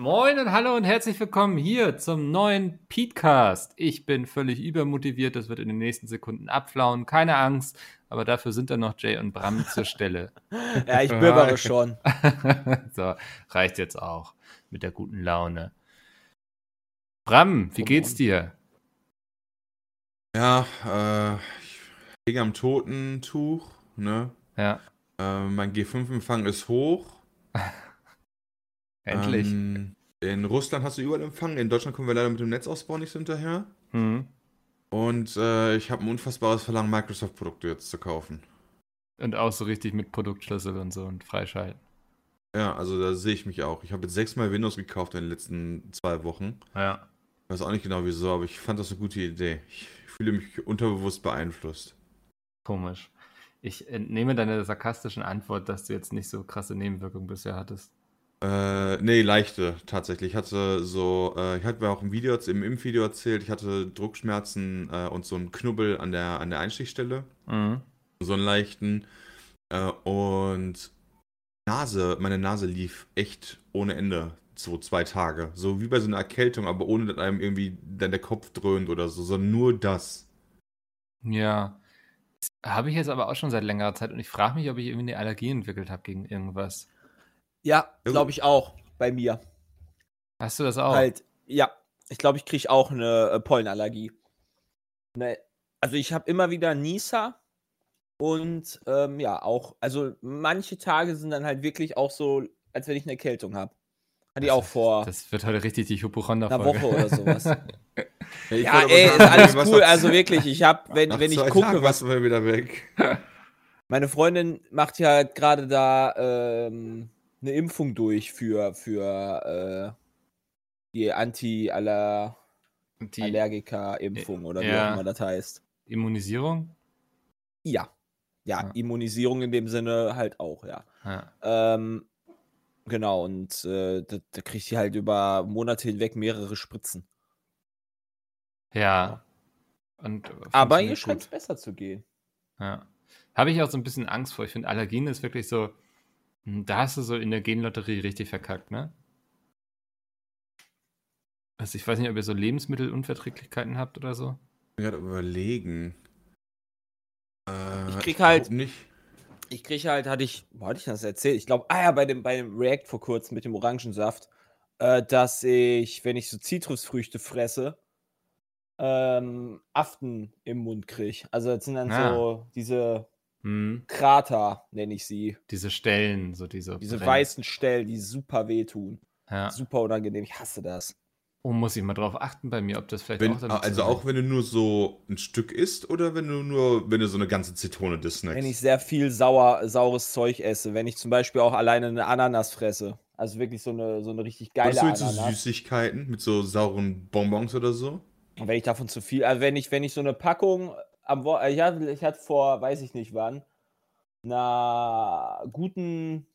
Moin und hallo und herzlich willkommen hier zum neuen Petecast. Ich bin völlig übermotiviert, das wird in den nächsten Sekunden abflauen. Keine Angst, aber dafür sind dann noch Jay und Bram zur Stelle. Ja, ich bibbere schon. so, reicht jetzt auch mit der guten Laune. Bram, wie geht's dir? Ja, äh, ich liege am Totentuch, ne? Ja, Äh, mein G5-Empfang ist hoch. endlich. Ähm, in Russland hast du überall Empfang, in Deutschland kommen wir leider mit dem Netzausbau nicht so hinterher. Hm. Und äh, ich habe ein unfassbares Verlangen, Microsoft-Produkte jetzt zu kaufen. Und auch so richtig mit Produktschlüssel und so und freischalten. Ja, also da sehe ich mich auch. Ich habe jetzt sechsmal Windows gekauft in den letzten zwei Wochen. Ja. Ich weiß auch nicht genau wieso, aber ich fand das eine gute Idee. Ich fühle mich unterbewusst beeinflusst. Komisch. Ich entnehme deine sarkastischen Antwort, dass du jetzt nicht so krasse Nebenwirkungen bisher hattest. Äh, nee, leichte tatsächlich. Ich hatte so, äh, ich hatte mir auch im Video, im Impfvideo erzählt, ich hatte Druckschmerzen äh, und so einen Knubbel an der, an der Einstichstelle. Mhm. So einen leichten. Äh, und Nase, meine Nase lief echt ohne Ende. So zwei Tage. So wie bei so einer Erkältung, aber ohne dass einem irgendwie dann der Kopf dröhnt oder so, sondern nur das. Ja. Das Habe ich jetzt aber auch schon seit längerer Zeit und ich frage mich, ob ich irgendwie eine Allergie entwickelt habe gegen irgendwas. Ja, glaube ich auch bei mir. Hast du das auch? Halt, ja. Ich glaube, ich kriege auch eine äh, Pollenallergie. Ne, also ich habe immer wieder Nisa und ähm, ja, auch, also manche Tage sind dann halt wirklich auch so, als wenn ich eine Erkältung habe. Hatte ich auch vor Das wird heute richtig die einer Hypochonder-Folge. Woche oder sowas. Ich ja, ey, ist alles cool. Also wirklich, ich habe, wenn, nach wenn ich zwei gucke, Tagen was mal wieder weg. Meine Freundin macht ja gerade da ähm, eine Impfung durch für, für äh, die Die Anti-Allergiker-Impfung oder wie ja. auch immer das heißt. Immunisierung? Ja. Ja, Ja. Immunisierung in dem Sinne halt auch, ja. Ja. Ähm, genau, und äh, da, da kriegt sie halt über Monate hinweg mehrere Spritzen. ja. Und äh, Aber ihr scheint es besser zu gehen. Ja. Habe ich auch so ein bisschen Angst vor. Ich finde, Allergien ist wirklich so, da hast du so in der Genlotterie richtig verkackt, ne? Also ich weiß nicht, ob ihr so Lebensmittelunverträglichkeiten habt oder so. Ich bin gerade überlegen. Äh, Ich krieg halt- glaub nicht. Ich kriege halt, hatte ich, wo hatte ich das erzählt? Ich glaube, ah ja, bei dem, bei dem React vor kurzem mit dem Orangensaft, äh, dass ich, wenn ich so Zitrusfrüchte fresse, ähm, Aften im Mund kriege. Also das sind dann Ah. so diese Hm. Krater, nenne ich sie. Diese Stellen, so diese. Diese brennen. weißen Stellen, die super wehtun. Ja. Super unangenehm. Ich hasse das. Oh, muss ich mal drauf achten bei mir, ob das vielleicht Wenn, auch damit also auch wenn du nur so ein Stück isst oder wenn du nur, wenn du so eine ganze Zitrone des snackst? Wenn ich sehr viel sauer, saures Zeug esse. Wenn ich zum Beispiel auch alleine eine Ananas fresse. Also wirklich so eine, so eine richtig geile Oder so, so Ananas. Süßigkeiten mit so sauren Bonbons oder so? Und wenn ich davon zu viel, also wenn ich, wenn ich so eine Packung am Wo ich hatte, ich hatte vor, weiß ich nicht wann, einer guten,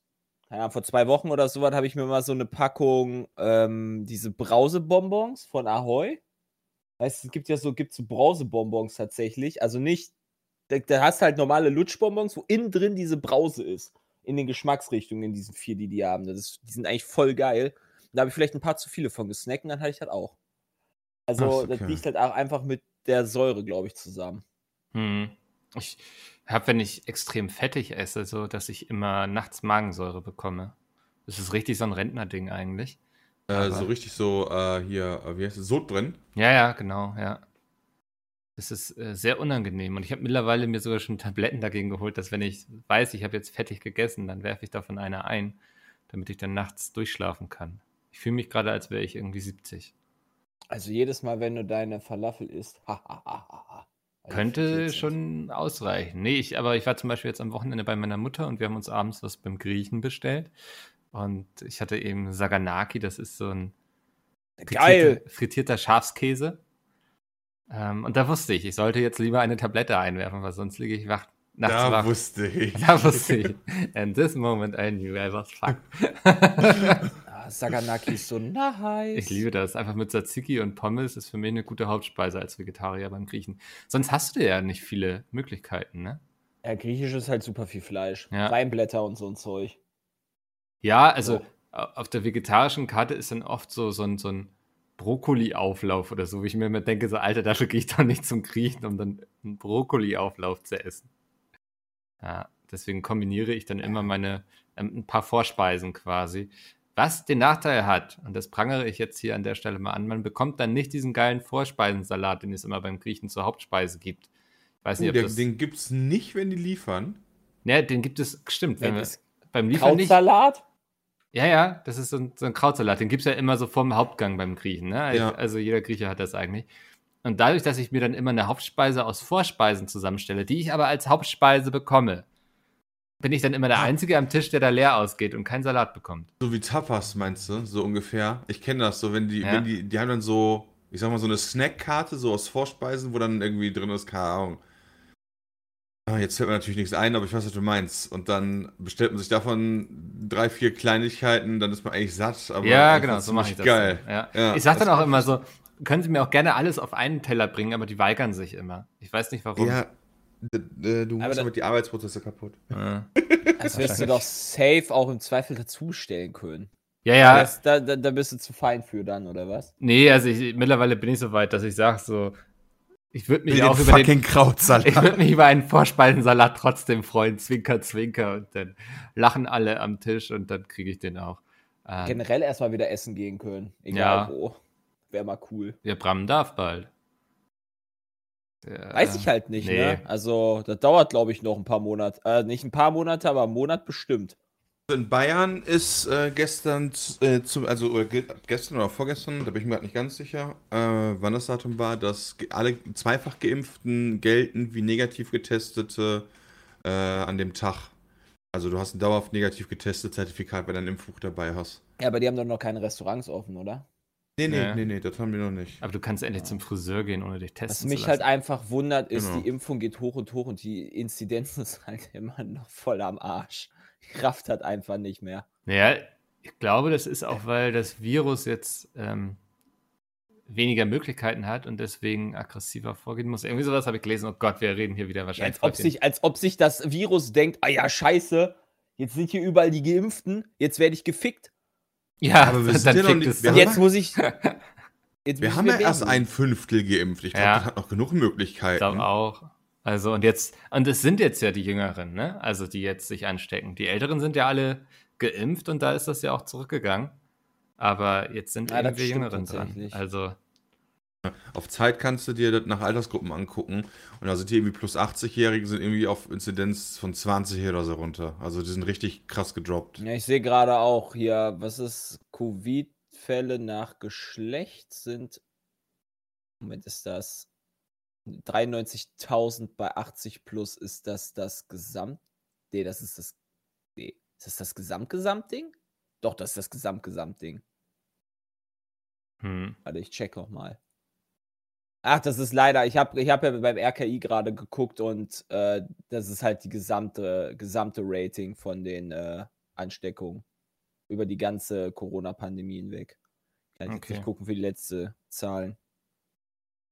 ja, vor zwei Wochen oder so was, habe ich mir mal so eine Packung, ähm, diese Brausebonbons von Ahoy. Weißt du, es gibt ja so, gibt so Brausebonbons tatsächlich. Also nicht, da, da hast du halt normale Lutschbonbons, wo innen drin diese Brause ist. In den Geschmacksrichtungen, in diesen vier, die die haben. Das ist, die sind eigentlich voll geil. Da habe ich vielleicht ein paar zu viele von gesnackt und dann hatte ich das auch. Also, Ach, das okay. liegt halt auch einfach mit der Säure, glaube ich, zusammen. Hm. Ich habe, wenn ich extrem fettig esse, so, dass ich immer nachts Magensäure bekomme. Das ist richtig so ein Rentnerding eigentlich. Äh, so richtig so, äh, hier, äh, wie heißt es, Sodbrennen? Ja, ja, genau, ja. Das ist äh, sehr unangenehm. Und ich habe mittlerweile mir sogar schon Tabletten dagegen geholt, dass wenn ich weiß, ich habe jetzt fettig gegessen, dann werfe ich davon eine ein, damit ich dann nachts durchschlafen kann. Ich fühle mich gerade, als wäre ich irgendwie 70. Also jedes Mal, wenn du deine Falafel isst, ha, ha, ha, ha, Könnte schon ausreichen. Nee, ich, aber ich war zum Beispiel jetzt am Wochenende bei meiner Mutter und wir haben uns abends was beim Griechen bestellt. Und ich hatte eben Saganaki, das ist so ein Geil! frittierter, frittierter Schafskäse. Ähm, und da wusste ich, ich sollte jetzt lieber eine Tablette einwerfen, weil sonst liege ich wach, nachts Da wach. wusste ich. Da wusste ich. And this moment I knew I was fucked. Saganaki ist so nice. Ich liebe das. Einfach mit Tzatziki und Pommes ist für mich eine gute Hauptspeise als Vegetarier beim Griechen. Sonst hast du ja nicht viele Möglichkeiten, ne? Ja, griechisch ist halt super viel Fleisch. Ja. Weinblätter und so ein Zeug. Ja, also So. au- auf der vegetarischen Karte ist dann oft so, so ein, so ein Brokkoli-Auflauf oder so, wo ich mir immer denke, so, Alter, dafür gehe ich doch nicht zum Griechen, um dann einen Brokkoli-Auflauf zu essen. Ja, deswegen kombiniere ich dann immer meine, ähm, ein paar Vorspeisen quasi. Was den Nachteil hat, und das prangere ich jetzt hier an der Stelle mal an, man bekommt dann nicht diesen geilen Vorspeisensalat, den es immer beim Griechen zur Hauptspeise gibt. Ich weiß nicht, Oh, ob der, das... den gibt's nicht, wenn die liefern. ja, den gibt es, stimmt, wenn es beim Liefern nicht... Krautsalat? Ja, ja, das ist so ein, so ein Krautsalat. Den gibt es ja immer so vorm Hauptgang beim Griechen. Ne? Also, Ja. also jeder Grieche hat das eigentlich. Und dadurch, dass ich mir dann immer eine Hauptspeise aus Vorspeisen zusammenstelle, die ich aber als Hauptspeise bekomme, bin ich dann immer der Ah. Einzige am Tisch, der da leer ausgeht und keinen Salat bekommt. So wie Tapas, meinst du? So ungefähr. Ich kenne das so, wenn die, Ja. wenn die, die haben dann so, ich sag mal, so eine Snackkarte, so aus Vorspeisen, wo dann irgendwie drin ist, keine Ahnung. Ah, jetzt fällt mir natürlich nichts ein, aber ich weiß, was du meinst. Und dann bestellt man sich davon drei, vier Kleinigkeiten, dann ist man eigentlich satt. Aber ja, genau, so mache ich das. Geil. Ja. Ja, ich sag dann auch immer so, können Sie mir auch gerne alles auf einen Teller bringen, aber die weigern sich immer. Ich weiß nicht warum. Ja, du machst da- damit die Arbeitsprozesse kaputt. Ja. Das wirst du doch safe auch im Zweifel dazustellen können. ja, ja. Das, da, da, da bist du zu fein für dann, oder was? Nee, also ich, mittlerweile bin ich so weit, dass ich sage so, ich würde mich Den auch über den, fucking Krautsalat. Ich würde mich über einen Vorspeisensalat trotzdem freuen, zwinker, zwinker, und dann lachen alle am Tisch und dann kriege ich den auch. Ähm, Generell erstmal wieder essen gehen können. Egal Ja. wo. Wäre mal cool. der Bram darf bald. Der, Weiß ich halt nicht, nee. ne? Also, das dauert, glaube ich, noch ein paar Monate. Äh, nicht ein paar Monate, aber einen Monat bestimmt. In Bayern ist äh, gestern, äh, zu, also oder ge gestern oder vorgestern, da bin ich mir gerade nicht ganz sicher, äh, wann das Datum war, dass alle zweifach Geimpften gelten wie negativ getestete äh, an dem Tag. Also du hast ein dauerhaft negativ getestetes Zertifikat, wenn du ein Impfbuch dabei hast. Ja, aber die haben doch noch keine Restaurants offen, oder? Nee, nee, Ja. nee, nee, das haben wir noch nicht. Aber du kannst endlich zum Friseur gehen, ohne dich Was testen mich zu halt lassen. einfach wundert, ist, Genau. die Impfung geht hoch und hoch und die Inzidenz ist halt immer noch voll am Arsch. Die Kraft hat einfach nicht mehr. Naja, ich glaube, das ist auch, weil das Virus jetzt ähm, weniger Möglichkeiten hat und deswegen aggressiver vorgehen muss. Irgendwie sowas habe ich gelesen. Oh Gott, wir reden hier wieder Ja, wahrscheinlich. als, ob sich, als ob sich das Virus denkt, ah ja, scheiße, jetzt sind hier überall die Geimpften, jetzt werde ich gefickt. Ja, Aber wir dann sind ja noch nicht- es wir Jetzt muss ich. Jetzt Wir haben ich ja erst ein Fünftel geimpft. Ich glaube, Ja. das hat noch genug Ich Möglichkeiten. glaube auch. Also und jetzt, und es sind jetzt ja die Jüngeren, ne? Also die jetzt sich anstecken. Die Älteren sind ja alle geimpft und da ist das ja auch zurückgegangen. Aber jetzt sind Ja, das irgendwie Jüngeren dran. Also, Auf Zeit kannst du dir das nach Altersgruppen angucken. Und da sind die irgendwie plus 80-Jährigen sind irgendwie auf Inzidenz von 20 oder so runter. Also die sind richtig krass gedroppt. Ja, ich sehe gerade auch hier, was ist Covid-Fälle nach Geschlecht sind. Moment, ist das 93.000 bei 80 plus ist das das Gesamt. Nee, das ist das. Nee, ist das das Gesamtgesamtding? Doch, das ist das Gesamtgesamtding. hm. Warte, ich check noch mal. Ach, das ist leider, ich habe ich hab ja beim RKI gerade geguckt und äh, das ist halt die gesamte, gesamte Rating von den äh, Ansteckungen über die ganze Corona-Pandemie hinweg. Kann ich Okay. nicht gucken für die letzte Zahlen.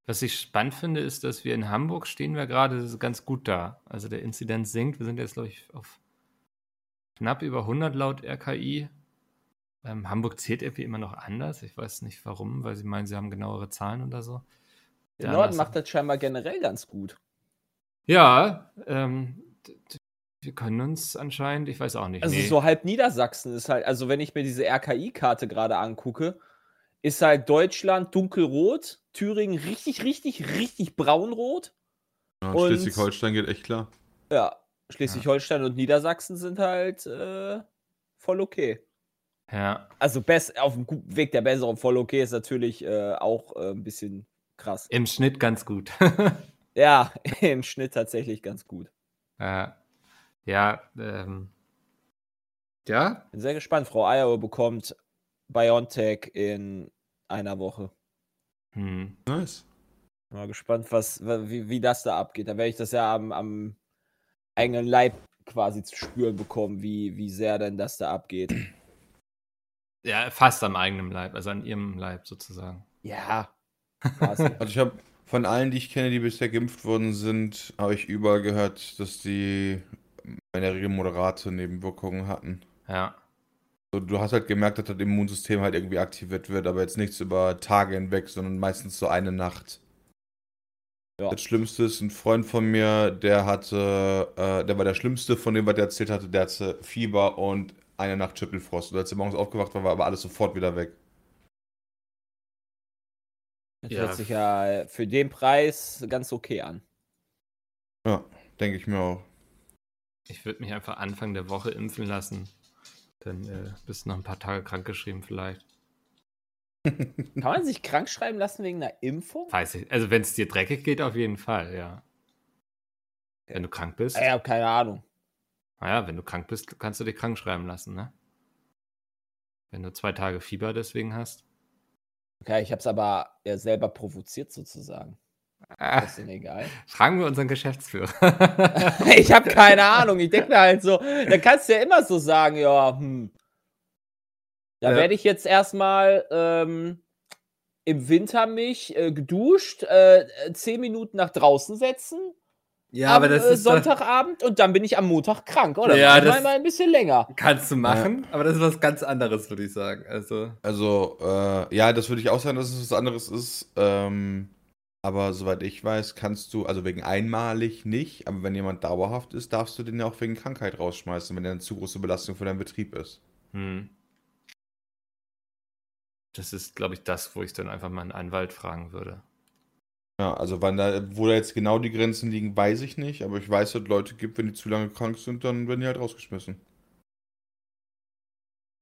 Was ich spannend finde, ist, dass wir in Hamburg stehen wir gerade ganz gut da. Also der Inzidenz sinkt. Wir sind jetzt, glaube ich, auf knapp über 100 laut RKI. Ähm, Hamburg zählt irgendwie immer noch anders. Ich weiß nicht warum, weil sie meinen, sie haben genauere Zahlen oder so. Der Ja, Norden macht das scheinbar generell ganz gut. Ja, ähm, wir können uns anscheinend, ich weiß auch nicht. Also nee. so halb Niedersachsen ist halt, also wenn ich mir diese RKI-Karte gerade angucke, ist halt Deutschland dunkelrot, Thüringen richtig, richtig, richtig braunrot. Ja, Schleswig-Holstein geht echt klar. Ja, Schleswig-Holstein und Niedersachsen sind halt äh, voll okay. ja, Also best, auf dem guten Weg der Besserung voll okay ist natürlich äh, auch äh, ein bisschen krass. im Schnitt ganz gut. Ja, im Schnitt tatsächlich ganz gut. ja, ja, ähm, ja, Bin sehr gespannt. Frau Eieruhr bekommt BioNTech in einer Woche. hm. Nice. Mal gespannt, was, wa- wie, wie das da abgeht. Da werde ich das ja am, am eigenen Leib quasi zu spüren bekommen, wie, wie sehr denn das da abgeht. Ja, fast am eigenen Leib, also an ihrem Leib sozusagen. Ja. Also ich habe von allen, die ich kenne, die bisher geimpft worden sind, habe ich überall gehört, dass die in der Regel moderate Nebenwirkungen hatten. Ja. So, du hast halt gemerkt, dass das Immunsystem halt irgendwie aktiviert wird, aber jetzt nichts über Tage hinweg, sondern meistens so eine Nacht. Ja. Das Schlimmste ist ein Freund von mir, der hatte, äh, der war der Schlimmste von dem, was er erzählt hatte, der hatte Fieber und eine Nacht Schüttelfrost. Und als er morgens aufgewacht war, war aber alles sofort wieder weg. Das Ja. hört sich ja für den Preis ganz okay an. Ja, denke ich mir auch. Ich würde mich einfach Anfang der Woche impfen lassen. Dann äh, bist du noch ein paar Tage krankgeschrieben vielleicht. Kann man sich krank schreiben lassen wegen einer Impfung? Weiß ich. Also wenn es dir dreckig geht, auf jeden Fall, ja. Wenn du krank bist. Ich habe keine Ahnung. Naja, wenn du krank bist, kannst du dich krank schreiben lassen, ne? Wenn du zwei Tage Fieber deswegen hast. Okay, ich habe es aber ja selber provoziert sozusagen. Das ist denn egal. fragen wir unseren Geschäftsführer. ich habe keine Ahnung. Ich denke mir halt so, da kannst du ja immer so sagen, ja, hm. Da Ja. werde ich jetzt erstmal ähm, im Winter mich äh, geduscht, äh, zehn Minuten nach draußen setzen. Ja, am äh, Sonntagabend und dann bin ich am Montag krank, oder? Ja, das- mal ein bisschen länger. kannst du machen, aber das ist was ganz anderes, würde ich sagen. Also, Also, äh, ja, das würde ich auch sagen, dass es was anderes ist. Ähm, aber soweit ich weiß, kannst du, also wegen einmalig nicht, aber wenn jemand dauerhaft ist, darfst du den ja auch wegen Krankheit rausschmeißen, wenn er eine zu große Belastung für deinen Betrieb ist. hm. Das ist, glaube ich, das, wo ich dann einfach mal einen Anwalt fragen würde. Ja, also wann da, wo da jetzt genau die Grenzen liegen, weiß ich nicht, aber ich weiß, dass es Leute gibt, wenn die zu lange krank sind, dann werden die halt rausgeschmissen.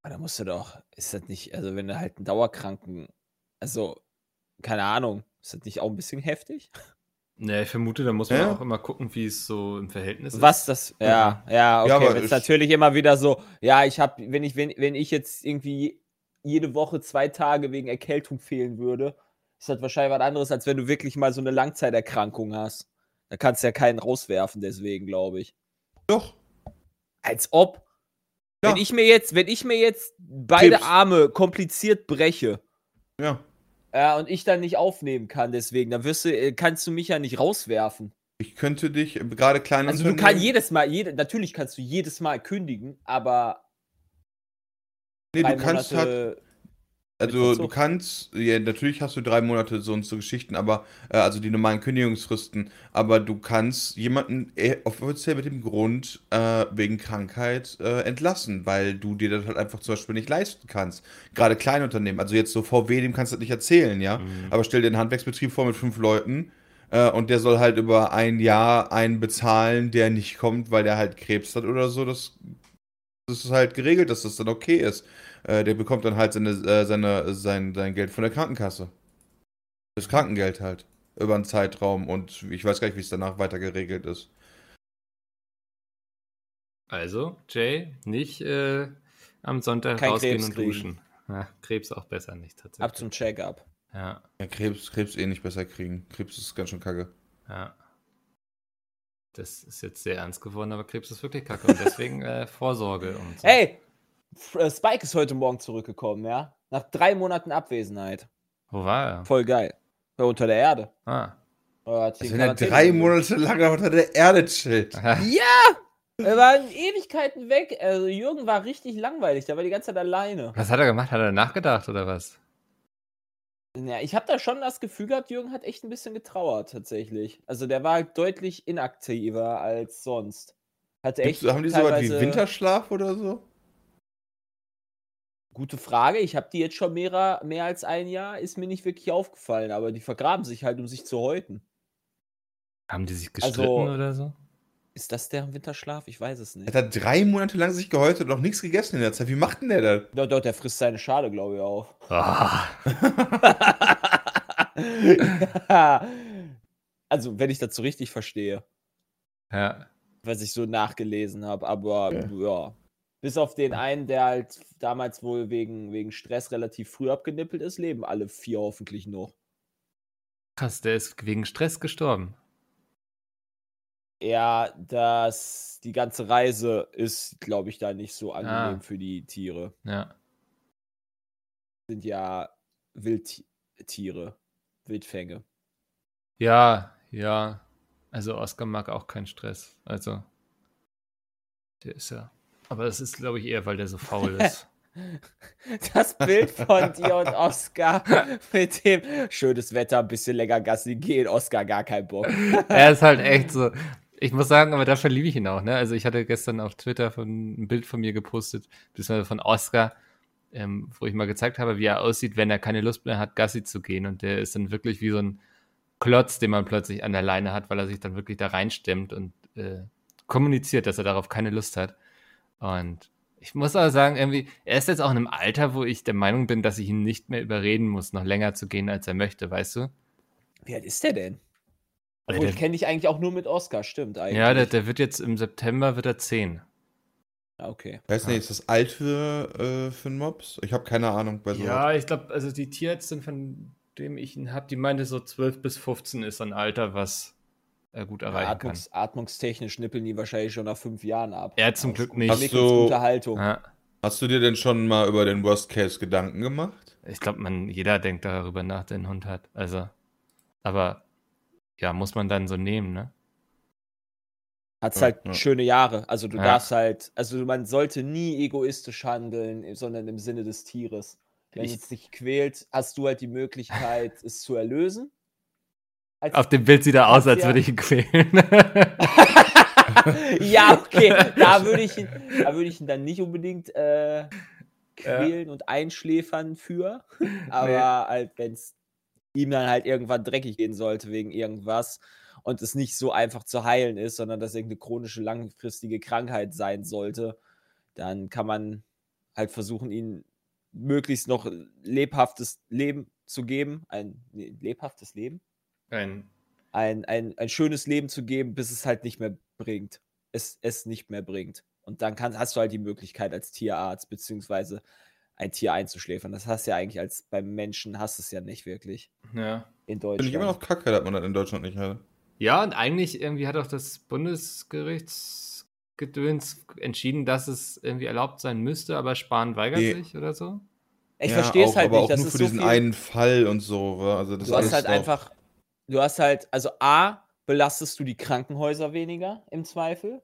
Aber da musst du doch, ist das nicht, also wenn du halt einen Dauerkranken, also, keine Ahnung, ist das nicht auch ein bisschen heftig? Ne, ich vermute, da muss man Ja. auch immer gucken, wie es so im Verhältnis ist. Was das, ja, ja, okay, Ja, aber wenn es ich- natürlich immer wieder so, ja, ich habe, wenn ich, wenn, wenn ich jetzt irgendwie jede Woche zwei Tage wegen Erkältung fehlen würde, ist das wahrscheinlich was anderes, als wenn du wirklich mal so eine Langzeiterkrankung hast. Da kannst du ja keinen rauswerfen, deswegen, glaube ich. Doch. Als ob. Ja. Wenn ich mir jetzt, wenn ich mir jetzt beide Krebs. Arme kompliziert breche, Ja. ja, und ich dann nicht aufnehmen kann, deswegen, dann wirst du, äh, kannst du mich ja nicht rauswerfen. Ich könnte dich, äh, gerade kleine Also du kannst jedes Mal, jede, natürlich kannst du jedes Mal kündigen, aber Nee, du kannst halt, Monate, also du kannst, ja, natürlich hast du drei Monate so und so Geschichten, aber, äh, also die normalen Kündigungsfristen, aber du kannst jemanden äh, offiziell mit dem Grund äh, wegen Krankheit äh, entlassen, weil du dir das halt einfach zum Beispiel nicht leisten kannst. Gerade Kleinunternehmen, also jetzt so VW, dem kannst du das nicht erzählen, ja, Mhm. aber stell dir einen Handwerksbetrieb vor mit fünf Leuten, äh, und der soll halt über ein Jahr einen bezahlen, der nicht kommt, weil der halt Krebs hat oder so, das das ist halt geregelt, dass das dann okay ist. Äh, der bekommt dann halt seine, äh, seine, sein, sein Geld von der Krankenkasse. Das Krankengeld halt. Über einen Zeitraum und ich weiß gar nicht, wie es danach weiter geregelt ist. Also, Jay, nicht äh, am Sonntag Kein rausgehen Krebs und kriegen. duschen. Ja, Krebs auch besser nicht, tatsächlich. ab zum Check-up. Ja, Ja, Krebs, Krebs eh nicht besser kriegen. Krebs ist ganz schön kacke. ja. Das ist jetzt sehr ernst geworden, aber Krebs ist wirklich kacke und deswegen äh, Vorsorge und so. Hey, Spike ist heute Morgen zurückgekommen, ja? Nach drei Monaten Abwesenheit. Wo war er? Voll geil. Ja, unter der Erde. Ah. Hat Also wenn er drei. Monate lang unter der Erde chillt. Ja! Er war in Ewigkeiten weg. Also Jürgen war richtig langweilig. Der war die ganze Zeit alleine. Was hat er gemacht? Hat er nachgedacht oder was? Ja, ich habe da schon das Gefühl gehabt, Jürgen hat echt ein bisschen getrauert, tatsächlich. Also der war halt deutlich inaktiver als sonst. Hatte echt Gibt's, haben die so was wie Winterschlaf oder so? Gute Frage. Ich habe die jetzt schon mehr, mehr als ein Jahr, ist mir nicht wirklich aufgefallen, aber die vergraben sich halt, um sich zu häuten. Haben die sich gestritten Also- oder so? Ist das deren Winterschlaf? Ich weiß es nicht. Hat er drei Monate lang sich gehäutet und noch nichts gegessen in der Zeit. Wie macht denn der das? Doch, doch, der frisst seine Schale, glaube ich, auf. Ah, ja. Also, wenn ich das so richtig verstehe, ja. was ich so nachgelesen habe, aber Ja. ja. Bis auf den einen, der halt damals wohl wegen, wegen Stress relativ früh abgenippelt ist, leben alle vier hoffentlich noch. Krass, der ist wegen Stress gestorben. Ja, das, die ganze Reise ist, glaube ich, da nicht so angenehm Ah. für die Tiere. Ja. Sind ja Wildtiere, Wildfänge. Ja, ja. Also Oscar mag auch keinen Stress. Also, der ist ja. Aber das ist, glaube ich, eher, weil der so faul ist. Das Bild von dir und Oscar mit dem schönes Wetter, ein bisschen länger Gassi gehen, Oscar gar keinen Bock. er ist halt echt so. Ich muss sagen, aber dafür liebe ich ihn auch. Ne? Also ich hatte gestern auf Twitter von, ein Bild von mir gepostet, beziehungsweise von Oscar, ähm, wo ich mal gezeigt habe, wie er aussieht, wenn er keine Lust mehr hat, Gassi zu gehen. Und der ist dann wirklich wie so ein Klotz, den man plötzlich an der Leine hat, weil er sich dann wirklich da reinstemmt und äh, kommuniziert, dass er darauf keine Lust hat. Und ich muss aber sagen, irgendwie, er ist jetzt auch in einem Alter, wo ich der Meinung bin, dass ich ihn nicht mehr überreden muss, noch länger zu gehen, als er möchte, weißt du? Wie alt ist der denn? Weil Obwohl, der- ich kenne dich eigentlich auch nur mit Oscar, stimmt eigentlich. Ja, der, der wird jetzt im September wird er 10. Ah, okay. Weiß nicht, ist das alt für, äh, für einen Mops? Ich habe keine Ahnung bei so. Ja, ich glaube, also die Tierärztin, von dem ich ihn habe, die meinte so 12 bis 15 ist ein Alter, was er gut erreichen Atmungs, atmungstechnisch nippeln die wahrscheinlich schon nach fünf Jahren ab. Er zum Aus Glück nicht. Hast du- Haltung. kann. Ja, Hast du dir denn schon mal über den Worst Case Gedanken gemacht? ich glaube, man jeder denkt darüber nach, der einen Hund hat. Also, aber ja, muss man dann so nehmen, ne? Hat's Ja, halt ja. schöne Jahre. Also du Ja. darfst halt, also man sollte nie egoistisch handeln, sondern im Sinne des Tieres. Wenn Ich- es dich quält, hast du halt die Möglichkeit, es zu erlösen. Als Auf dem Bild sieht er aus, als ja- würde ich ihn quälen. ja, okay, da würde ich, ihn- da würde ich ihn dann nicht unbedingt äh, quälen und einschläfern für. Aber halt, wenn es ihm dann halt irgendwann dreckig gehen sollte wegen irgendwas und es nicht so einfach zu heilen ist, sondern dass irgendeine chronische, langfristige Krankheit sein sollte, dann kann man halt versuchen, ihn möglichst noch lebhaftes Leben zu geben. Ein nee, lebhaftes Leben? Ein, ein, ein, ein schönes Leben zu geben, bis es halt nicht mehr bringt. Es, es nicht mehr bringt. Und dann kann, hast du halt die Möglichkeit als Tierarzt beziehungsweise ein Tier einzuschläfern. Das hast du ja eigentlich als beim Menschen hast du es ja nicht wirklich ja. in Finde Deutschland. ich immer noch kacke, dass man das in Deutschland nicht hat. Ja, und eigentlich irgendwie hat auch das Bundesgerichtsgedöns entschieden, dass es irgendwie erlaubt sein müsste, aber Spahn weigert Nee. sich oder so. ich Ja, verstehe es auch, halt aber nicht. auch Das nur ist für so diesen viel, einen Fall und so. Also das du hast ist halt einfach, du hast halt, also A, belastest du die Krankenhäuser weniger im Zweifel.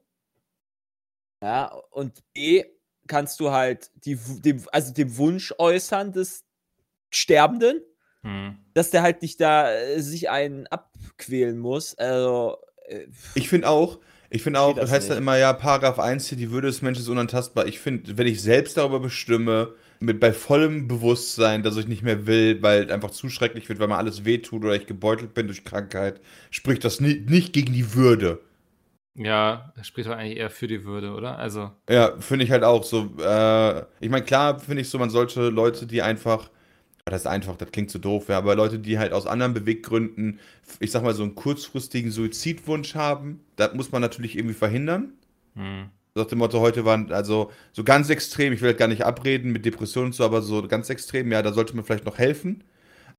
Ja, und B, kannst du halt die, dem, also dem Wunsch äußern des Sterbenden, Hm. dass der halt nicht da äh, sich einen abquälen muss. Also, äh, Ich finde auch, ich finde auch, das heißt dann nicht. immer, ja, Paragraph 1 hier, die Würde des Menschen ist unantastbar. Ich finde, wenn ich selbst darüber bestimme, mit bei vollem Bewusstsein, dass ich nicht mehr will, weil es einfach zu schrecklich wird, weil mir alles wehtut oder ich gebeutelt bin durch Krankheit, spricht das ni nicht gegen die Würde. Ja, das spricht doch eigentlich eher für die Würde, oder? Also, Ja, finde ich halt auch so. Äh, ich meine, klar finde ich so, man sollte Leute, die einfach, das ist einfach, das klingt so doof, ja, aber Leute, die halt aus anderen Beweggründen, ich sag mal, so einen kurzfristigen Suizidwunsch haben, das muss man natürlich irgendwie verhindern. hm. Nach dem Motto, heute waren, also so ganz extrem, ich will gar nicht abreden mit Depressionen und so, aber so ganz extrem, ja, da sollte man vielleicht noch helfen.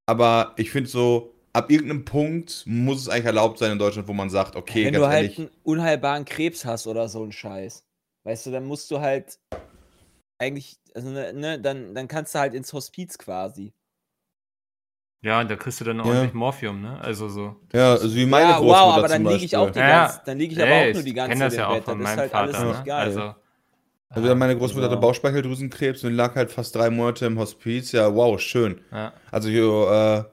Aber ich finde so, ab irgendeinem Punkt muss es eigentlich erlaubt sein in Deutschland, wo man sagt, okay, wenn ganz du halt ehrlich, einen unheilbaren Krebs hast oder so ein Scheiß, weißt du, dann musst du halt eigentlich, also ne, ne, dann, dann kannst du halt ins Hospiz quasi. Ja, und da kriegst du dann Ja. ordentlich Morphium, ne? Also so. ja, also wie meine ja, Großmutter wow, aber dann liege ich auch die. Ja, ganze, dann liege ich aber Ey, auch nur die ganze kenn das Zeit ja auch Bett. von Das ist meinem halt alles Vater, nicht ne? geil. Also, Also meine Großmutter Also- hatte Bauchspeicheldrüsenkrebs und lag halt fast drei Monate im Hospiz. Ja, wow, schön. ja. Also hier,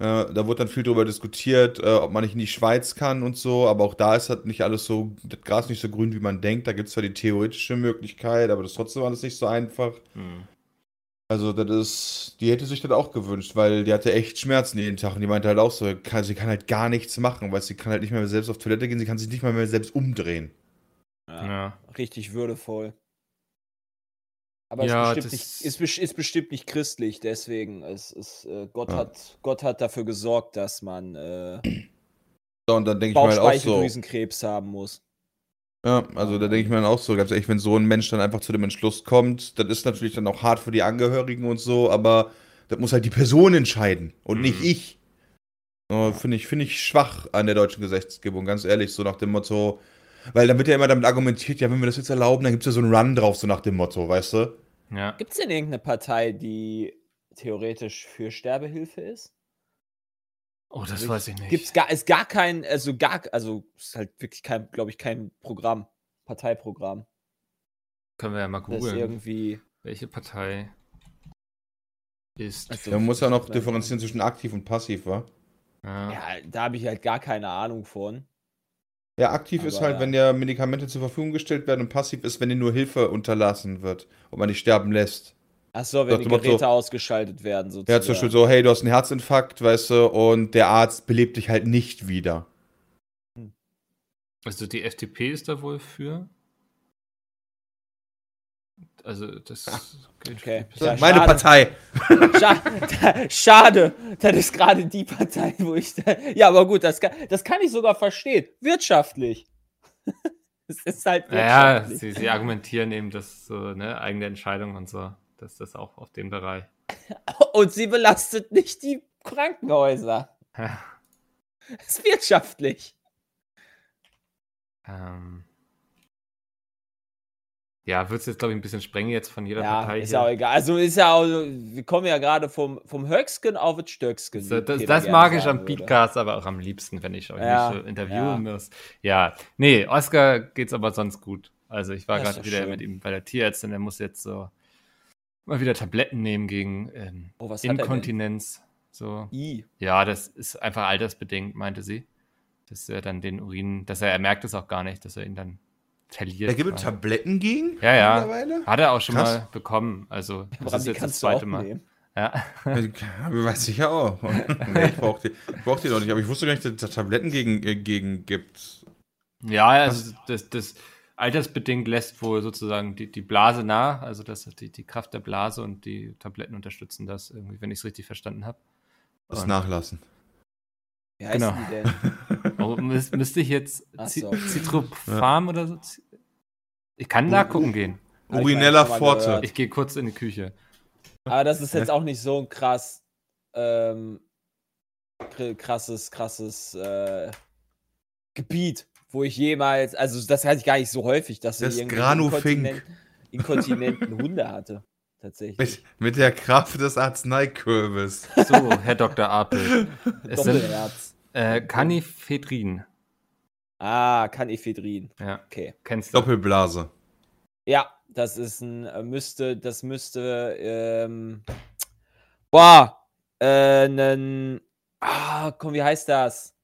äh, äh, da wurde dann viel drüber diskutiert, äh, ob man nicht in die Schweiz kann und so, aber auch da ist halt nicht alles so, das Gras nicht so grün, wie man denkt. Da gibt es zwar die theoretische Möglichkeit, aber das ist trotzdem alles nicht so einfach. Hm. Also das ist, die hätte sich das auch gewünscht, weil die hatte echt Schmerzen jeden Tag und die meinte halt auch so, kann, sie kann halt gar nichts machen, weil sie kann halt nicht mehr selbst auf Toilette gehen, sie kann sich nicht mal mehr selbst umdrehen. Ja, ja. Richtig würdevoll. Aber Ja, es ist, das- bestimmt nicht, ist, ist bestimmt nicht christlich, deswegen. Es ist, äh, Gott, Ja. hat, Gott hat dafür gesorgt, dass man äh, So, und dann denke ich mir halt auch so, Bauchspeicheldrüsenkrebs haben muss. Ja, also da denke ich mir dann auch so, ganz ehrlich, wenn so ein Mensch dann einfach zu dem Entschluss kommt, das ist natürlich dann auch hart für die Angehörigen und so, aber das muss halt die Person entscheiden und nicht Mhm. ich. Oh, Finde ich, find ich schwach an der deutschen Gesetzgebung, ganz ehrlich, so nach dem Motto. Weil dann wird ja immer damit argumentiert, ja, wenn wir das jetzt erlauben, dann gibt es ja so einen Run drauf, so nach dem Motto, weißt du? Ja. Gibt es denn irgendeine Partei, die theoretisch für Sterbehilfe ist? Oh, das Also weiß ich nicht. Gibt's gar, ist gar kein, also gar, also ist halt wirklich kein, glaube ich, kein Programm, Parteiprogramm, Können wir ja mal googeln. irgendwie. Welche Partei ist. Also, Man muss ja noch Ja. differenzieren zwischen aktiv und passiv, wa? Ja. Ja, da habe ich halt gar keine Ahnung von. Ja, aktiv ist Aber- halt, wenn dir Medikamente zur Verfügung gestellt werden und passiv ist, wenn dir nur Hilfe unterlassen wird und man dich sterben lässt. Achso, wenn die Geräte ausgeschaltet werden, Ja, sozusagen. zum Beispiel so, hey, du hast einen Herzinfarkt, weißt du, und der Arzt belebt dich halt nicht wieder. Also die FDP ist da wohl für. Also das Okay. Ja, Meine schade. Partei. Scha schade, das ist gerade die Partei, wo ich. Da ja, aber gut, das kann, das kann ich sogar verstehen. Wirtschaftlich. Es ist halt Ja, wirtschaftlich. sie, sie argumentieren eben, dass so ne, eigene Entscheidung und so, dass das auch auf dem Bereich. Und sie belastet nicht die Krankenhäuser. Ja, Es ist wirtschaftlich. ähm, ja wird es jetzt, glaube ich, ein bisschen sprengen jetzt von jeder Ja, Partei ist hier. auch egal. Also ist ja auch, wir kommen ja gerade vom, vom Höcksken auf das Stöcksken. So, das, das mag ich am. Podcast aber auch am liebsten, wenn ich euch Ja, nicht so interviewen ja. muss. Ja, nee, Oscar geht's aber sonst gut. Also ich war Das gerade wieder mit ihm bei der Tierärztin, der muss jetzt so mal wieder Tabletten nehmen gegen ähm, Oh, er? Inkontinenz. So. I. Ja, das ist einfach altersbedingt, meinte sie. Dass er dann den Urin, dass er, er merkt es auch gar nicht, dass er ihn dann verliert. Da gibt es quasi. Tabletten gegen? Ja, ja. Mittlerweile? Hat er auch schon Krass. mal bekommen. Also das ist jetzt das kannst du auch zweite Mal. nehmen? Ja. Weiß ich ja auch. nee, ich brauch die, ich brauch die noch nicht, aber ich wusste gar nicht, dass es da Tabletten gegen, äh, gegen gibt. Ja, also das, das altersbedingt lässt wohl sozusagen die, die Blase nah, also das die, die Kraft der Blase und die Tabletten unterstützen das irgendwie, wenn ich es richtig verstanden habe. Das Nachlassen. Wie heißt Genau. die denn? Oh, müß, müsste ich jetzt so. Citrofarm oder so? Ich kann Uh, nachgucken gehen. Mal Forte. Ich gehe kurz in die Küche. Aber das ist jetzt auch nicht so ein krass, ähm, kr- krasses, krasses äh, Gebiet, wo ich jemals, also das hatte ich gar nicht so häufig, dass Das ich irgendwie inkontinenten Hunde hatte. Tatsächlich. Mit, mit der Kraft des Arzneikürbis. So, Herr Dr. Apel. Es sind Doppelherz. äh, Canifedrin. Ah, Canephedrin. Ja, Okay. kennst du. Doppelblase. Ja, das ist ein, äh, müsste, das müsste, ähm, boah, äh, nen, ah, komm, wie heißt das?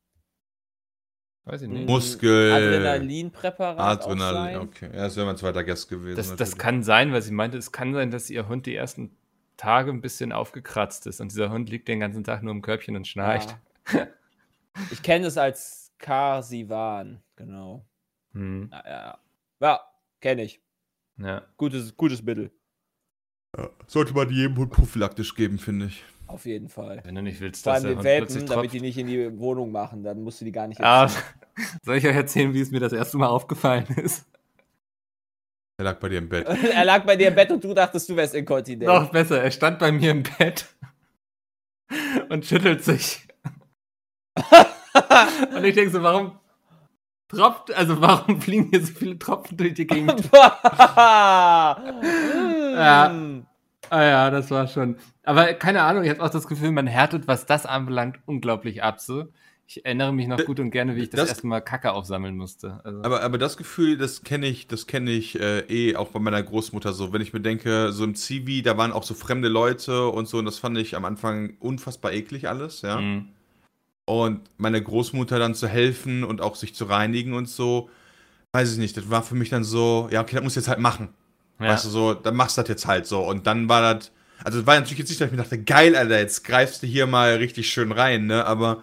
Weiß ich nicht. Muskel- Adrenalinpräparat Adrenalin, okay. Ja, das wäre mein zweiter Gast gewesen. Das, das kann sein, weil sie meinte, es kann sein, dass ihr Hund die ersten Tage ein bisschen aufgekratzt ist und dieser Hund liegt den ganzen Tag nur im Körbchen und schnarcht. Ja. Ich kenne es als Karsivan, genau. Hm, Ja, ja, ja kenne ich. ja. Gutes, gutes Mittel. Sollte man jedem Hund prophylaktisch geben, finde ich. Auf jeden Fall. Wenn du nicht willst, Vor dass allem der den Hund plötzlich Welpen, damit die nicht in die Wohnung machen, dann musst du die gar nicht Ah, soll ich euch erzählen, wie es mir das erste Mal aufgefallen ist? Er lag bei dir im Bett. er lag bei dir im Bett und du dachtest, du wärst inkontinent. Noch besser, er stand bei mir im Bett und schüttelt sich. und ich denke so, warum tropft, also warum fliegen hier so viele Tropfen durch die Gegend? ja. Ah ja, das war schon. Aber keine Ahnung, ich habe auch das Gefühl, man härtet, was das anbelangt, unglaublich ab. So. Ich erinnere mich noch Das- gut und gerne, wie ich das, das- erste Mal Kacke aufsammeln musste. Also, Aber, aber das Gefühl, das kenne ich, das kenne ich äh, eh auch bei meiner Großmutter so. Wenn ich mir denke, so im Zivi, da waren auch so fremde Leute und so, und das fand ich am Anfang unfassbar eklig alles, ja. mh. Und meine Großmutter dann zu helfen und auch sich zu reinigen und so, weiß ich nicht, das war für mich dann so, ja, okay, das muss ich jetzt halt machen. Ja. Weißt du, so, dann machst du das jetzt halt so. Und dann war das, also das war natürlich jetzt nicht, dass ich mir dachte, geil, Alter, jetzt greifst du hier mal richtig schön rein, ne, aber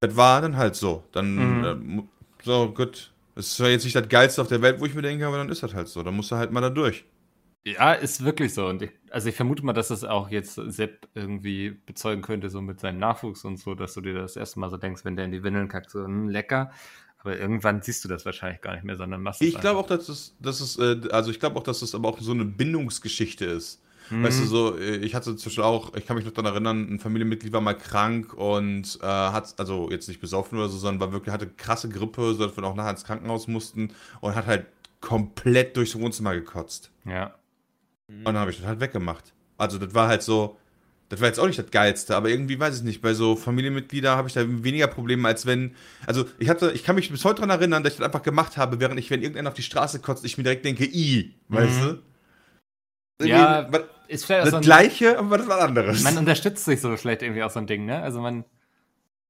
das war dann halt so. Dann, Mhm. äh, so, gut. Es ist zwar jetzt nicht das Geilste auf der Welt, wo ich mir denke, aber dann ist das halt so. Dann musst du halt mal da durch. Ja, ist wirklich so. Und ich, also ich vermute mal, dass das auch jetzt Sepp irgendwie bezeugen könnte, so mit seinem Nachwuchs und so, dass du dir das erste Mal so denkst, wenn der in die Windeln kackt, so, hm, lecker. Aber irgendwann siehst du das wahrscheinlich gar nicht mehr, sondern machst es Ich glaube auch, dass es, dass es, äh, also ich glaube auch, dass es aber auch so eine Bindungsgeschichte ist. Mhm. Weißt du, so, äh, ich hatte Beispiel auch, ich kann mich noch daran erinnern, ein Familienmitglied war mal krank und äh, hat, also jetzt nicht besoffen oder so, sondern war wirklich, hatte krasse Grippe, sodass wir auch nachher ins Krankenhaus mussten und hat halt komplett durchs Wohnzimmer gekotzt. Ja. Und dann habe ich das halt weggemacht. Also das war halt so, das war jetzt auch nicht das Geilste, aber irgendwie weiß ich nicht, bei so Familienmitgliedern habe ich da weniger Probleme, als wenn, also ich hatte, ich kann mich bis heute daran erinnern, dass ich das einfach gemacht habe, während ich, wenn irgendeiner auf die Straße kotzt, ich mir direkt denke, i, weißt du? Ja, was- Ist vielleicht das so ein, Gleiche, aber das war anderes. man unterstützt sich so vielleicht irgendwie auch so ein Ding, ne? Also man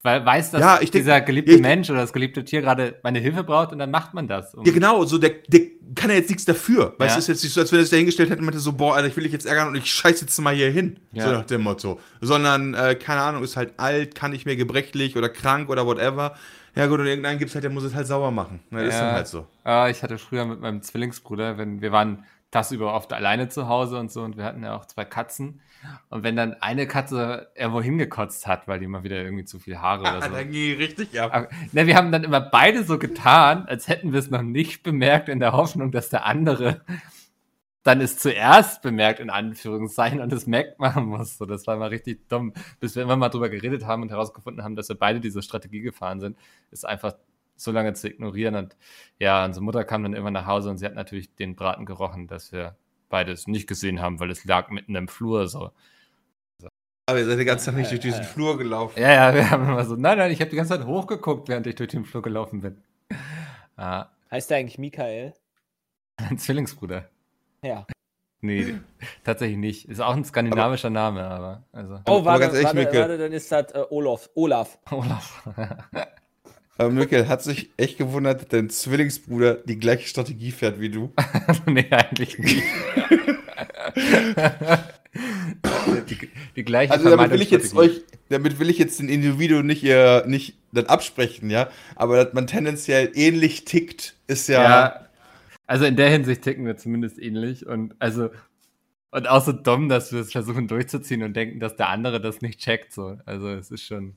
weil, weiß, dass Ja, ich denk- dieser geliebte ich- Mensch oder das geliebte Tier gerade meine Hilfe braucht und dann macht man das. Um- Ja, genau, so der, der kann ja jetzt nichts dafür. Weißt Ja. es ist jetzt nicht so, als wenn er es dahingestellt hätte und meinte so, boah, Alter, ich will dich jetzt ärgern und ich scheiß jetzt mal hier hin. Ja. So nach dem Motto. Sondern, äh, keine Ahnung, ist halt alt, kann nicht mehr gebrechlich oder krank oder whatever. Ja gut, und irgendeinen gibt's halt, der muss es halt sauber machen. Ist Ja. dann halt so. Ah, ich hatte früher mit meinem Zwillingsbruder, wenn wir waren tagsüber oft alleine zu Hause und so und wir hatten ja auch zwei Katzen. Und wenn dann eine Katze irgendwo hingekotzt hat, weil die mal wieder irgendwie zu viel Haare oder so. dann ging richtig ab. Aber, ne, wir haben dann immer beide so getan, als hätten wir es noch nicht bemerkt, in der Hoffnung, dass der andere dann es zuerst bemerkt, in Anführungszeichen, und es merkt machen muss. So, das war mal richtig dumm. Bis wir immer mal drüber geredet haben und herausgefunden haben, dass wir beide diese Strategie gefahren sind, ist einfach so lange zu ignorieren. Und ja, unsere Mutter kam dann immer nach Hause und sie hat natürlich den Braten gerochen, dass wir beides nicht gesehen haben, weil es lag mitten im Flur so. Aber ihr seid die ganze Zeit nicht durch diesen Flur gelaufen. Ja, ja, wir haben immer so, nein, nein, ich habe die ganze Zeit hochgeguckt, während ich durch den Flur gelaufen bin. Ah, Heißt der eigentlich Michael? ein Zwillingsbruder. Ja. Nee, tatsächlich nicht. Ist auch ein skandinavischer Name, aber also Oh, aber warte, ganz ehrlich, warte, warte, dann ist das äh, Olaf. Olaf. Olaf. Aber Mikkel hat sich echt gewundert, dass dein Zwillingsbruder die gleiche Strategie fährt wie du. nee, eigentlich nicht. die, die gleiche Also damit will ich jetzt euch, damit will ich jetzt den Individuum nicht, äh, nicht dann absprechen, ja. Aber dass man tendenziell ähnlich tickt, ist ja. Ja, also in der Hinsicht ticken wir zumindest ähnlich und also und auch so dumm, dass wir es versuchen durchzuziehen und denken, dass der andere das nicht checkt. So. Also es ist schon,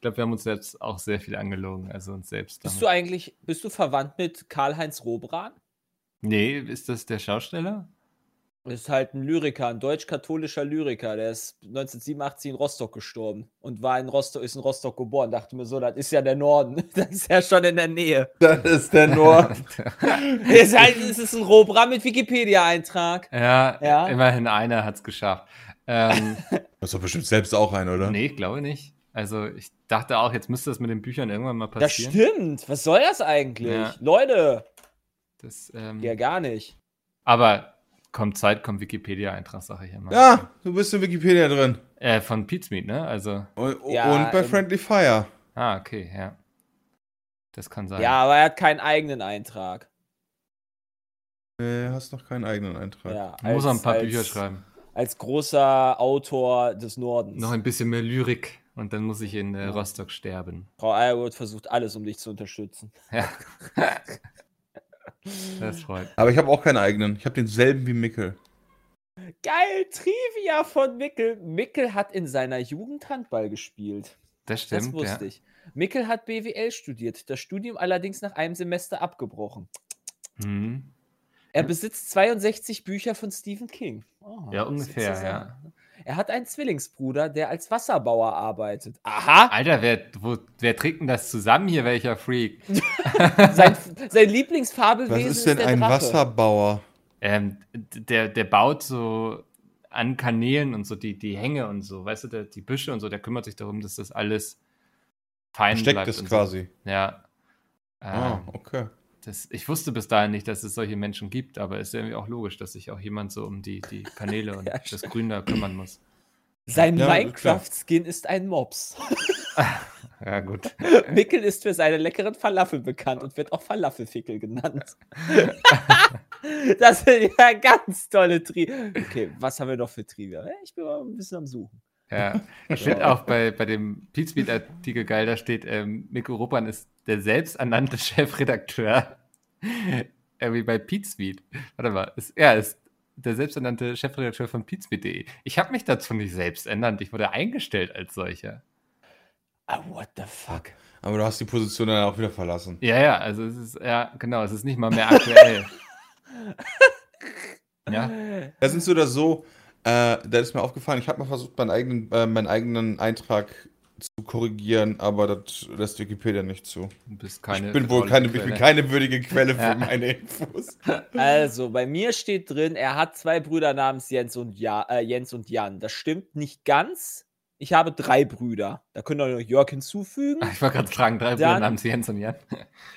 ich glaube, wir haben uns selbst auch sehr viel angelogen, also uns selbst. Bist du eigentlich, bist du verwandt mit Karl-Heinz Robran? nee, ist das der Schausteller? Ist halt ein Lyriker, ein deutsch-katholischer Lyriker. Der ist 1987 in Rostock gestorben und war in Rostock, ist in Rostock geboren. Dachte mir so, das ist ja der Norden. Das ist ja schon in der Nähe. Das ist der Nord. Es ist, halt, es ist ein Robran mit Wikipedia-Eintrag. ja, Ja. immerhin einer hat es geschafft. Ähm, Das ist doch bestimmt selbst auch ein, oder? nee, ich glaube nicht. Also ich dachte auch, jetzt müsste das mit den Büchern irgendwann mal Das passieren. stimmt. Was soll das eigentlich? Ja. Leute. Das, ähm, Ja, gar nicht. aber kommt Zeit, kommt Wikipedia-Eintrag, sage ich immer. Ja, du bist in Wikipedia drin. Äh, von Pizmeet, ne? Also, Und, Ja, und bei ähm, Friendly Fire. ah, okay, ja. Das kann sein. Ja, aber er hat keinen eigenen Eintrag. Nee, hast noch keinen eigenen Eintrag. Ja, Du musst auch ein paar als, Bücher schreiben. Als großer Autor des Nordens. Noch ein bisschen mehr Lyrik und dann muss ich in äh, Rostock sterben. Frau Eierwood versucht alles, um dich zu unterstützen. Ja. das freut. Aber ich habe auch keinen eigenen. Ich habe denselben wie Mickel. Geil, Trivia von Mickel. Mickel hat in seiner Jugend Handball gespielt. Das Das stimmt, wusste ja. ich. Mickel hat BWL studiert, das Studium allerdings nach einem Semester abgebrochen. Mhm. Er besitzt 62 Bücher von Stephen King. Oh, Ja, das ungefähr, ja. Er hat einen Zwillingsbruder, der als Wasserbauer arbeitet. Aha! Alter, wer, wo, wer trägt denn das zusammen hier, welcher Freak? Sein, sein Was Lieblingsfabelwesen ist denn der ein Drache. Wasserbauer? Ähm, der, der baut so an Kanälen und so die, die Hänge und so, weißt du, der, die Büsche und so, der kümmert sich darum, dass das alles fein Steckt bleibt. es und quasi. So. Ja. Ah, Ähm, okay. Das, ich wusste bis dahin nicht, dass es solche Menschen gibt, aber es ist irgendwie auch logisch, dass sich auch jemand so um die, die Kanäle und Ja, das Grün da kümmern muss. Sein Ja, Minecraft-Skin ist ein Mops. Ja, gut. Mickel ist für seine leckeren Falafel bekannt und wird auch Falafelfickel genannt. das sind ja ganz tolle Trivia. Okay, was haben wir noch für Trivia? Ich bin mal ein bisschen am Suchen. Ja, ich finde auch bei, bei dem Pizmeet-Artikel geil, da steht, ähm, Mikko Ruppan ist der selbsternannte Chefredakteur. Irgendwie bei Pizmeet. Warte mal, ist, er ist der selbsternannte Chefredakteur von pizmeet.de. Ich habe mich dazu nicht selbst ernannt, ich wurde eingestellt als solcher. Ah, what the fuck? Aber du hast die Position dann auch wieder verlassen. Ja, ja, also es ist, ja, genau, es ist nicht mal mehr aktuell. ja, Das sind so oder so, Äh, da ist mir aufgefallen, ich habe mal versucht, meinen eigenen, äh, meinen eigenen Eintrag zu korrigieren, aber das lässt Wikipedia nicht zu. Du bist keine. ich bin wohl keine, ich bin keine würdige Quelle für Ja. meine Infos. Also, bei mir steht drin, er hat zwei Brüder namens Jens und, ja, äh, Jens und Jan. Das stimmt nicht ganz. Ich habe drei Brüder. Da können wir noch Jörg hinzufügen. Ich wollte gerade fragen, drei Brüder Dann- namens Jens und Jan.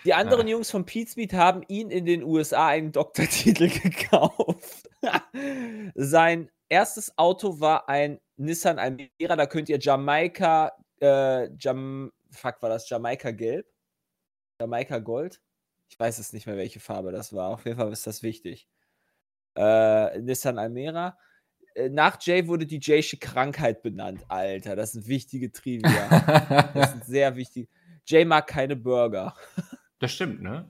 Die anderen Jungs von Pizmeet haben ihn in den USA einen Doktortitel gekauft. Sein erstes Auto war ein Nissan Almera. Da könnt ihr Jamaika, äh, Jam, fuck, war das Jamaika Gelb? Jamaika Gold? Ich weiß es nicht mehr, welche Farbe das war. Auf jeden Fall ist das wichtig. Äh, Nissan Almera. Äh, Nach Jay wurde die Jaysche Krankheit benannt. Alter, das sind wichtige Trivia. Das sind sehr wichtig. Jay mag keine Burger. das stimmt, ne?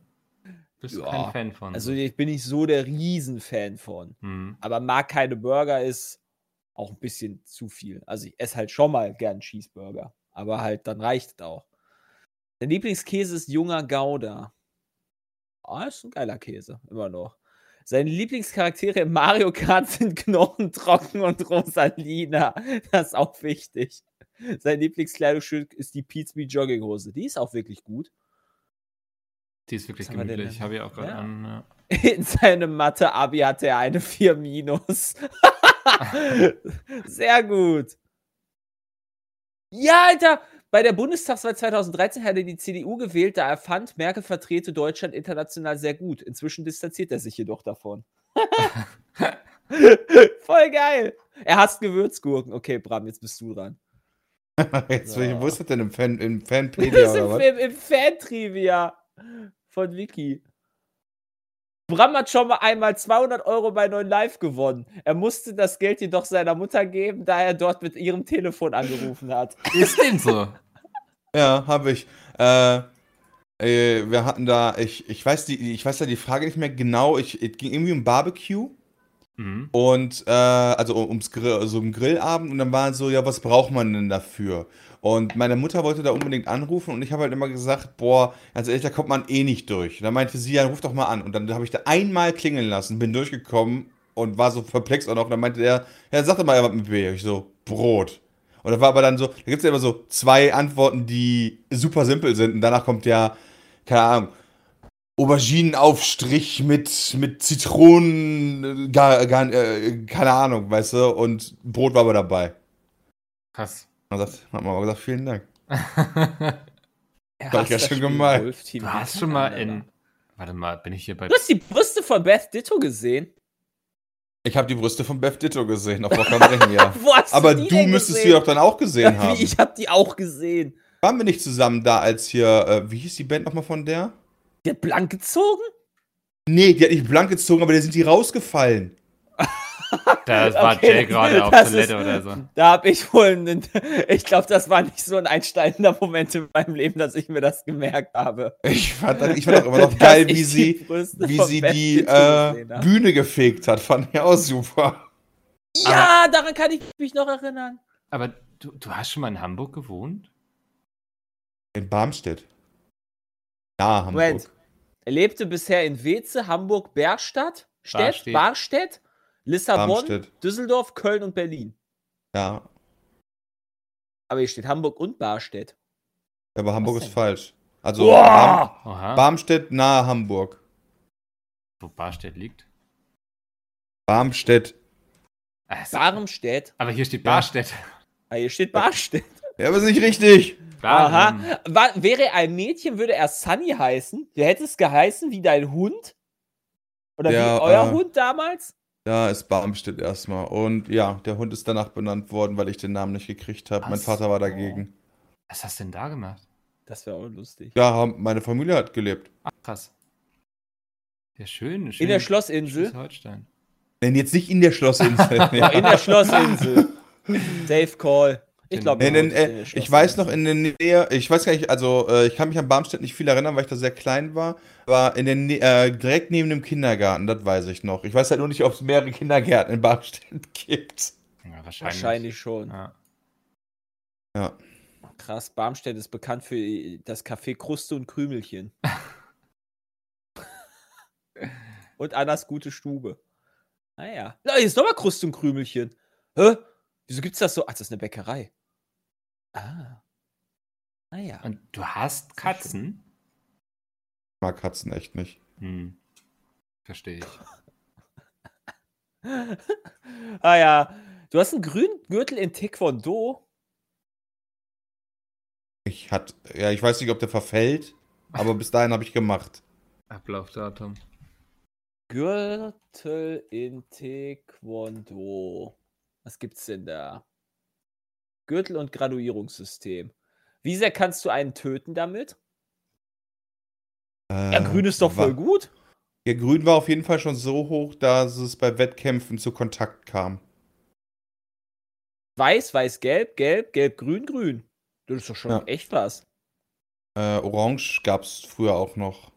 Bist Ja, kein Fan von. Also ich bin nicht so der Riesenfan von. hm. Aber mag keine Burger ist auch ein bisschen zu viel. Also ich esse halt schon mal gern Cheeseburger. Aber halt, dann reicht es auch. Der Lieblingskäse ist junger Gouda. Ah, ist ein geiler Käse, immer noch. Seine Lieblingscharaktere im Mario Kart sind Knochentrocken und Rosalina. Das ist auch wichtig. Sein Lieblingskleidungsstück ist die Pizza Jogginghose. Die ist auch wirklich gut. Die ist wirklich Was gemütlich. Habe ich auch gerade Ja. an. Ja. In seinem Mathe-Abi hatte er eine 4 minus. Sehr gut. Ja, Alter, bei der Bundestagswahl 2013 hat er die CDU gewählt, da er fand, Merkel vertrete Deutschland international sehr gut. Inzwischen distanziert er sich jedoch davon. Voll geil. Er hasst Gewürzgurken. Okay, Bram, jetzt bist du dran. Jetzt, Ja. Wo ist das denn im, Fan, im Das Fanpedia ist oder im, was? im, im Fan-Trivia von Wiki. Bram hat schon mal einmal 200 Euro bei 9 Live gewonnen. Er musste das Geld jedoch seiner Mutter geben, da er dort mit ihrem Telefon angerufen hat. Ist dem so? Ja, habe ich. Äh, äh, wir hatten da, ich, ich weiß die, ich weiß da die Frage nicht mehr genau. Ich, es ging irgendwie um Barbecue Mhm. und äh, also um- ums Grill, also um Grillabend und dann war so, ja, was braucht man denn dafür? Und meine Mutter wollte da unbedingt anrufen und ich habe halt immer gesagt, boah, ganz ehrlich, da kommt man eh nicht durch. Und dann meinte sie, ja, ruf doch mal an. Und dann habe ich da einmal klingeln lassen, bin durchgekommen und war so perplex auch noch. Und dann meinte er, ja, sag doch mal was mit B. Ich so, Brot. Und da war aber dann so, da gibt es ja immer so zwei Antworten, die super simpel sind. Und danach kommt ja, keine Ahnung, Auberginenaufstrich mit, mit Zitronen, äh, gar, gar, äh, keine Ahnung, weißt du, und Brot war aber dabei. Krass. Dann hat hat man aber gesagt, vielen Dank. Er War hasst ganz das schön Spiel gemein. Wolf Team Du hast schon mal in. Warte mal, bin ich hier bei. Du hast die Brüste von Beth Ditto gesehen? Ich habe die Brüste von Beth Ditto gesehen, auf Rock am Ring, ja. Wo hast Aber die du denn müsstest gesehen? sie doch dann auch gesehen haben. Wie, ich habe die auch gesehen. Waren wir nicht zusammen da, als hier, äh, wie hieß die Band nochmal von der? Die hat blank gezogen? Nee, die hat nicht blank gezogen, aber da sind die rausgefallen. Da war Okay, Jay gerade auf Toilette ist- oder so. Da habe ich wohl einen, ich glaube, das war nicht so ein einsteigender Moment in meinem Leben, dass ich mir das gemerkt habe. Ich fand, das- ich fand auch immer noch geil, wie sie, wie sie die äh. Bühne gefegt hat. Fand ich auch super. Ja, daran kann ich mich noch erinnern. Aber du, du hast schon mal in Hamburg gewohnt? In Barmstedt. Ja, Hamburg. Moment. Er lebte bisher in Weze, Hamburg, Bergstadt, Stedt, Barstedt. Lissabon, Barmstedt. Düsseldorf, Köln und Berlin. Ja, Aber hier steht Hamburg und Barstedt. aber Hamburg ist denn? falsch. Also Oha. Barmstedt nahe Hamburg. Wo Barstedt liegt? Barmstedt. Barmstedt. aber hier steht Ja. Barstedt. Ah, hier steht Barstedt. Ja, aber ist nicht richtig. Aha. War, wäre er ein Mädchen, würde er Sunny heißen. Der hätte es geheißen wie dein Hund. Oder Ja, wie euer äh, Hund damals. Da ist Barmstedt erstmal. Und ja, der Hund ist danach benannt worden, weil ich den Namen nicht gekriegt habe. Mein Vater war dagegen. Was hast du denn da gemacht? Das wäre auch lustig. Ja, meine Familie hat gelebt. Ach, krass. Ja, schön. schön In der Schlossinsel. Schleswig-Holstein. Denn jetzt nicht in der Schlossinsel. Ja, in der Schlossinsel. Safe Call. Ich glaube, äh, ich weiß noch in der Nähe, ich weiß gar nicht, also äh, ich kann mich an Barmstedt nicht viel erinnern, weil ich da sehr klein war, aber in der Nä- äh, direkt neben dem Kindergarten, das weiß ich noch. Ich weiß halt nur nicht, ob es mehrere Kindergärten in Barmstedt gibt. Ja, wahrscheinlich. Wahrscheinlich schon. Ja. Ja. Krass, Barmstedt ist bekannt für das Café Kruste und Krümelchen. und Annas gute Stube. Naja. Na, hier ist nochmal Kruste und Krümelchen. Hä? Wieso gibt's das so? Ach, das ist eine Bäckerei. Ah. Naja. Und du hast Katzen? Ich mag Katzen echt nicht. Hm. Verstehe ich. ah ja. Du hast einen grünen Gürtel in Taekwondo. Ich hat, ja, ich weiß nicht, ob der verfällt, aber bis dahin habe ich gemacht. Ablaufdatum. Gürtel in Taekwondo. Was gibt's denn da? Gürtel und Graduierungssystem. Wie sehr kannst du einen töten damit? Äh, Ja, grün ist doch voll gut. Ja, grün war auf jeden Fall schon so hoch, dass es bei Wettkämpfen zu Kontakt kam. Weiß, weiß, gelb, gelb, gelb, grün, grün. Das ist doch schon Ja. echt was. Äh, Orange gab es früher auch noch.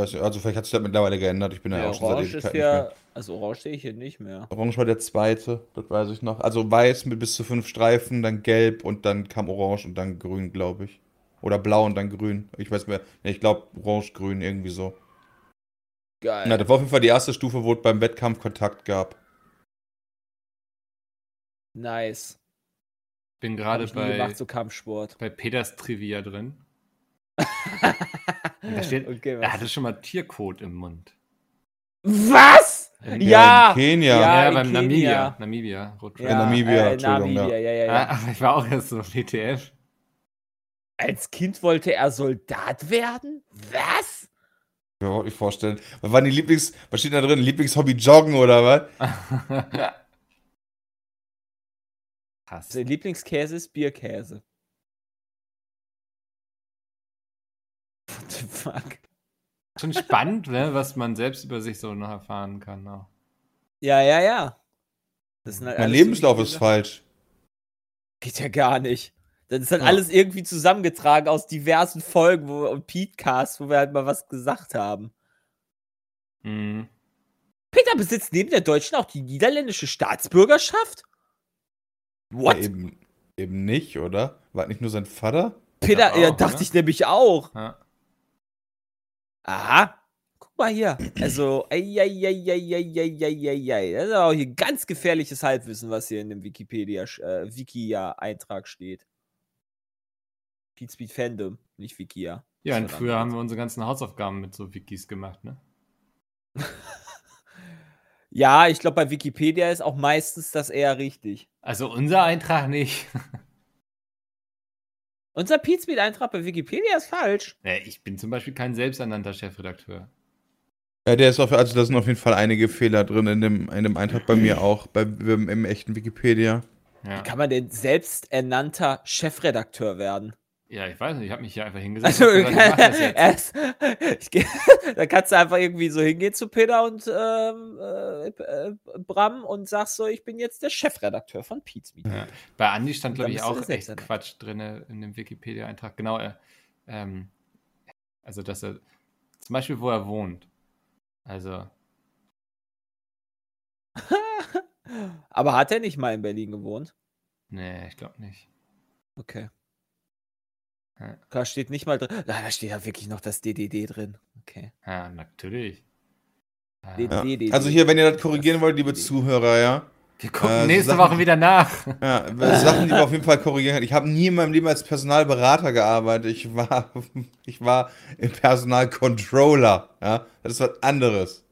Weiß nicht, also vielleicht hat sich das mittlerweile geändert. Ich bin ja, Ja, auch schon seit Orange ist ja. mehr. Also Orange sehe ich hier nicht mehr. Orange war der zweite, das weiß ich noch. Also weiß mit bis zu fünf Streifen, dann gelb und dann kam Orange und dann grün, glaube ich. Oder blau und dann grün. Ich weiß mehr. Nee, ich glaube Orange, grün, irgendwie so. Geil. Na, das war auf jeden Fall die erste Stufe, wo es beim Wettkampf Kontakt gab. nice. Bin gerade bei, gemacht, so Kampfsport. bei Peters Trivia drin. Da steht, okay, er hatte schon mal Tierkot im Mund. was? In- Ja! in Kenia. Ja, Ja, in beim Kenia. Namibia. Namibia. Ja, Namibia, äh, Entschuldigung, Namibia, ja, ja, ja. Ah, aber ich war auch erst so auf WTF. Als Kind wollte er Soldat werden? Was? Ich kann mir nicht vorstellen. Was waren die Lieblings... Was steht da drin? Lieblingshobby Joggen oder was? Krass. Sein Lieblingskäse ist Bierkäse. What the fuck? Schon spannend, ne, was man selbst über sich so noch erfahren kann. Auch. Ja, ja, ja. Halt Mein so Lebenslauf ist falsch. Geht ja gar nicht. Das ist halt Ja. alles irgendwie zusammengetragen aus diversen Folgen wo, und Pete-Cast, wo wir halt mal was gesagt haben. Mhm. Peter besitzt neben der deutschen auch die niederländische Staatsbürgerschaft? What? Ja, eben, eben nicht, oder? War das nicht nur sein Vater? Peter, Ja, ja, auch, dachte ne? ich nämlich auch. Ja. Aha. Guck mal hier. Also, eieieiei. Das ist auch hier ganz gefährliches Halbwissen, was hier in dem Wikipedia, äh, Wikia-Eintrag steht. Pete Speed Fandom, nicht Wikia. Ja, und früher haben wir unsere ganzen Hausaufgaben mit so Wikis gemacht, ne? Ja, ich glaube, bei Wikipedia ist auch meistens das eher richtig. Also unser Eintrag nicht. Unser Pete Speed Eintrag bei Wikipedia ist falsch. Ja, ich bin zum Beispiel kein selbsternannter Chefredakteur. Ja, der ist auf, also da sind auf jeden Fall einige Fehler drin in dem, in dem Eintrag bei mir auch, bei, im, im echten Wikipedia. Ja, Kann man denn selbsternannter Chefredakteur werden? Ja ich weiß nicht, ich habe mich hier einfach hingesetzt. Also, gesagt, ich da kannst du einfach irgendwie so hingehen zu Peter und ähm, äh, äh, Bram und sagst so, ich bin jetzt der Chefredakteur von Pete Speed. Ja. Bei Andi stand, glaube ich, auch echt. Quatsch drin in dem Wikipedia-Eintrag. Genau, er, ähm, also dass er, zum Beispiel, wo er wohnt. Also, Aber hat er nicht mal in Berlin gewohnt? nee, ich glaube nicht. Okay. Ja. Da steht nicht mal drin. Ah, Da steht ja wirklich noch das DDD drin. Okay. Ja, natürlich. Ja. Die- Ja. Also hier, wenn ihr das korrigieren wollt, liebe Zuhörer, ja. Wir gucken Äh, nächste Sachen- Woche wieder nach. Ja, Sachen, die wir auf jeden Fall korrigieren können. Ich habe nie in meinem Leben als Personalberater gearbeitet. Ich war, ich war im Personalcontroller. Ja, das ist was anderes.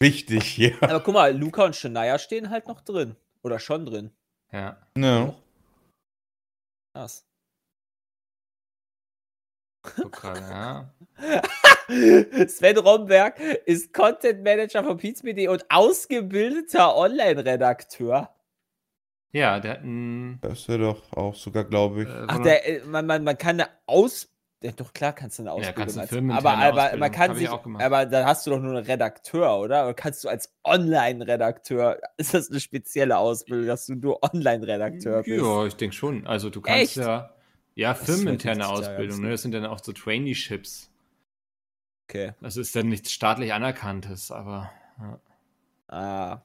Wichtig hier. Aber guck mal, Luca und Shania stehen halt noch drin. Oder schon drin. Ja. Ja. Krass. Guck gerade, ja. Sven Romberg ist Content Manager von Pizmedia und ausgebildeter Online-Redakteur. Ja, der hat ein. Das ist ja doch auch sogar, glaube ich. Äh, Ach, der, äh, man, man, man kann eine Aus... Ja, doch klar kannst du eine Ausbildung kannst du als, firmeninterne aber, aber Ausbildung, man kann hab sich, aber dann hast du doch nur einen Redakteur, oder? Oder kannst du als Online-Redakteur, ist das eine spezielle Ausbildung, dass du nur Online-Redakteur bist? Ja, ich denke schon. Also du kannst Echt? ja. Ja, Das firmeninterne Ausbildung, ne? Das sind dann auch so Traineeships. Okay. Das ist dann nichts staatlich anerkanntes, aber. Ja. Ah,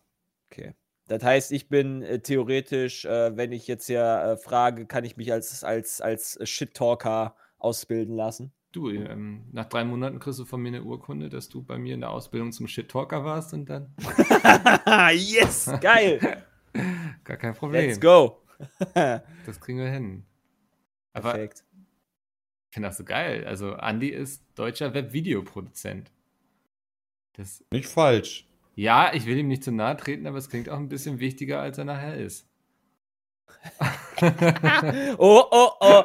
okay. Das heißt, ich bin äh, theoretisch, äh, wenn ich jetzt ja äh, frage, kann ich mich als, als, als Shit-Talker ausbilden lassen? du, ähm, nach drei Monaten kriegst du von mir eine Urkunde, dass du bei mir in der Ausbildung zum Shit-Talker warst und dann yes, geil. gar kein Problem. Let's go. Das kriegen wir hin. Aber Perfekt. ich finde das so geil. Also, Andy ist deutscher Webvideoproduzent. Das, Nicht falsch. ja, ich will ihm nicht zu nahe treten, aber es klingt auch ein bisschen wichtiger, als er nachher ist. Oh, oh, oh.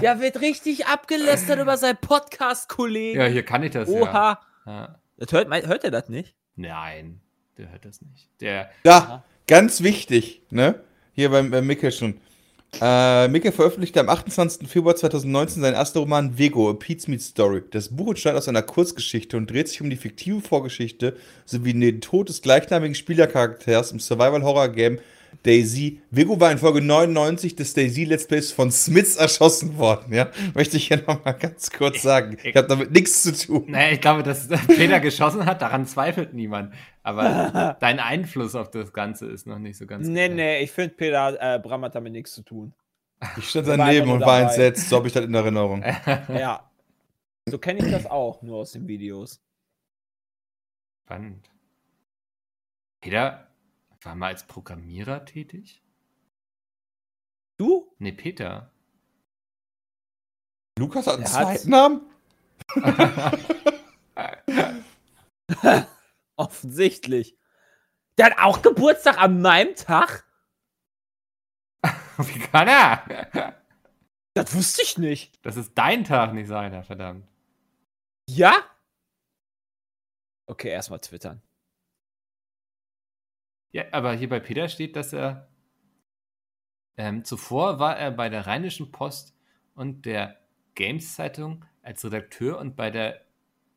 Der wird richtig abgelästert über seinen Podcast-Kollegen. ja, hier kann ich das ja. Oha. ja. Das hört, hört er das nicht? Nein, der hört das nicht. Der, Ja, ganz wichtig, ne? Hier beim, beim Mickel schon. Äh, Mickel veröffentlichte am 28. Februar 2019 seinen ersten Roman Vego, A Pete's Meat Story. Das Buch entstand aus einer Kurzgeschichte und dreht sich um die fiktive Vorgeschichte sowie den Tod des gleichnamigen Spielercharakters im Survival-Horror-Game Daisy. Vego war in Folge 99 des Daisy Let's Plays von Smiths erschossen worden, ja? Möchte ich hier nochmal ganz kurz sagen. Ich habe damit nichts zu tun. naja, ich glaube, dass Peter geschossen hat, daran zweifelt niemand. Aber dein Einfluss auf das Ganze ist noch nicht so ganz Nee, klar. nee, ich finde, Peter äh, Bram hat damit nichts zu tun. Ich stand daneben und war entsetzt, so habe ich das in Erinnerung. ja. So kenne ich das auch, nur aus den Videos. Spannend. Peter war mal als Programmierer tätig? Du? Nee, Peter. Lukas hat einen zweiten Namen? Offensichtlich. Der hat auch Geburtstag an meinem Tag? Wie kann er? Das wusste ich nicht. Das ist dein Tag, nicht seiner, verdammt. Ja? Okay, erstmal twittern. Ja, aber hier bei Peter steht, dass er ähm, zuvor war er bei der Rheinischen Post und der Games Zeitung als Redakteur und bei der